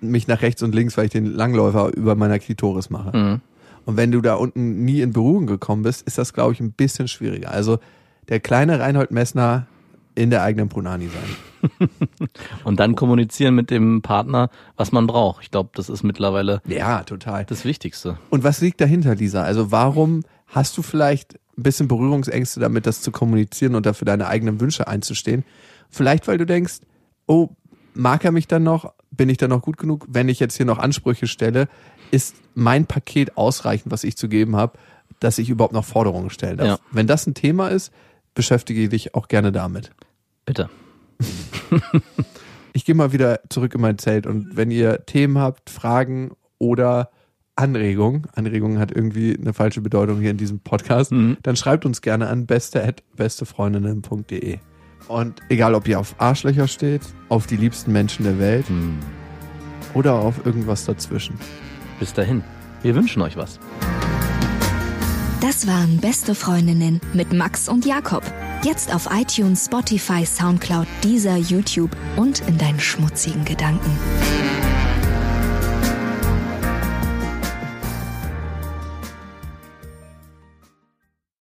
Speaker 2: mich nach rechts und links, weil ich den Langläufer über meiner Klitoris mache. Und wenn du da unten nie in Berührung gekommen bist, ist das, glaube ich, ein bisschen schwieriger. Also der kleine Reinhold Messner in der eigenen Brunani sein.
Speaker 1: Und dann kommunizieren mit dem Partner, was man braucht. Ich glaube, das ist mittlerweile
Speaker 2: Ja, total.
Speaker 1: das Wichtigste.
Speaker 2: Und was liegt dahinter, Lisa? Also warum hast du vielleicht ein bisschen Berührungsängste damit, das zu kommunizieren und dafür deine eigenen Wünsche einzustehen? Vielleicht, weil du denkst, oh, mag er mich dann noch? Bin ich dann noch gut genug? Wenn ich jetzt hier noch Ansprüche stelle, ist mein Paket ausreichend, was ich zu geben habe, dass ich überhaupt noch Forderungen stellen darf?
Speaker 1: Ja.
Speaker 2: Wenn das ein Thema ist, beschäftige dich auch gerne damit.
Speaker 1: Bitte.
Speaker 2: Ich gehe mal wieder zurück in mein Zelt und wenn ihr Themen habt, Fragen oder Anregungen, Anregungen hat irgendwie eine falsche Bedeutung hier in diesem Podcast,
Speaker 1: Mhm.
Speaker 2: dann schreibt uns gerne an beste@bestefreundinnen.de. Und egal, ob ihr auf Arschlöcher steht, auf die liebsten Menschen der Welt
Speaker 1: Hm.
Speaker 2: oder auf irgendwas dazwischen.
Speaker 1: Bis dahin. Wir wünschen euch was.
Speaker 3: Das waren Beste Freundinnen mit Max und Jakob. Jetzt auf iTunes, Spotify, Soundcloud, Deezer, YouTube und in deinen schmutzigen Gedanken.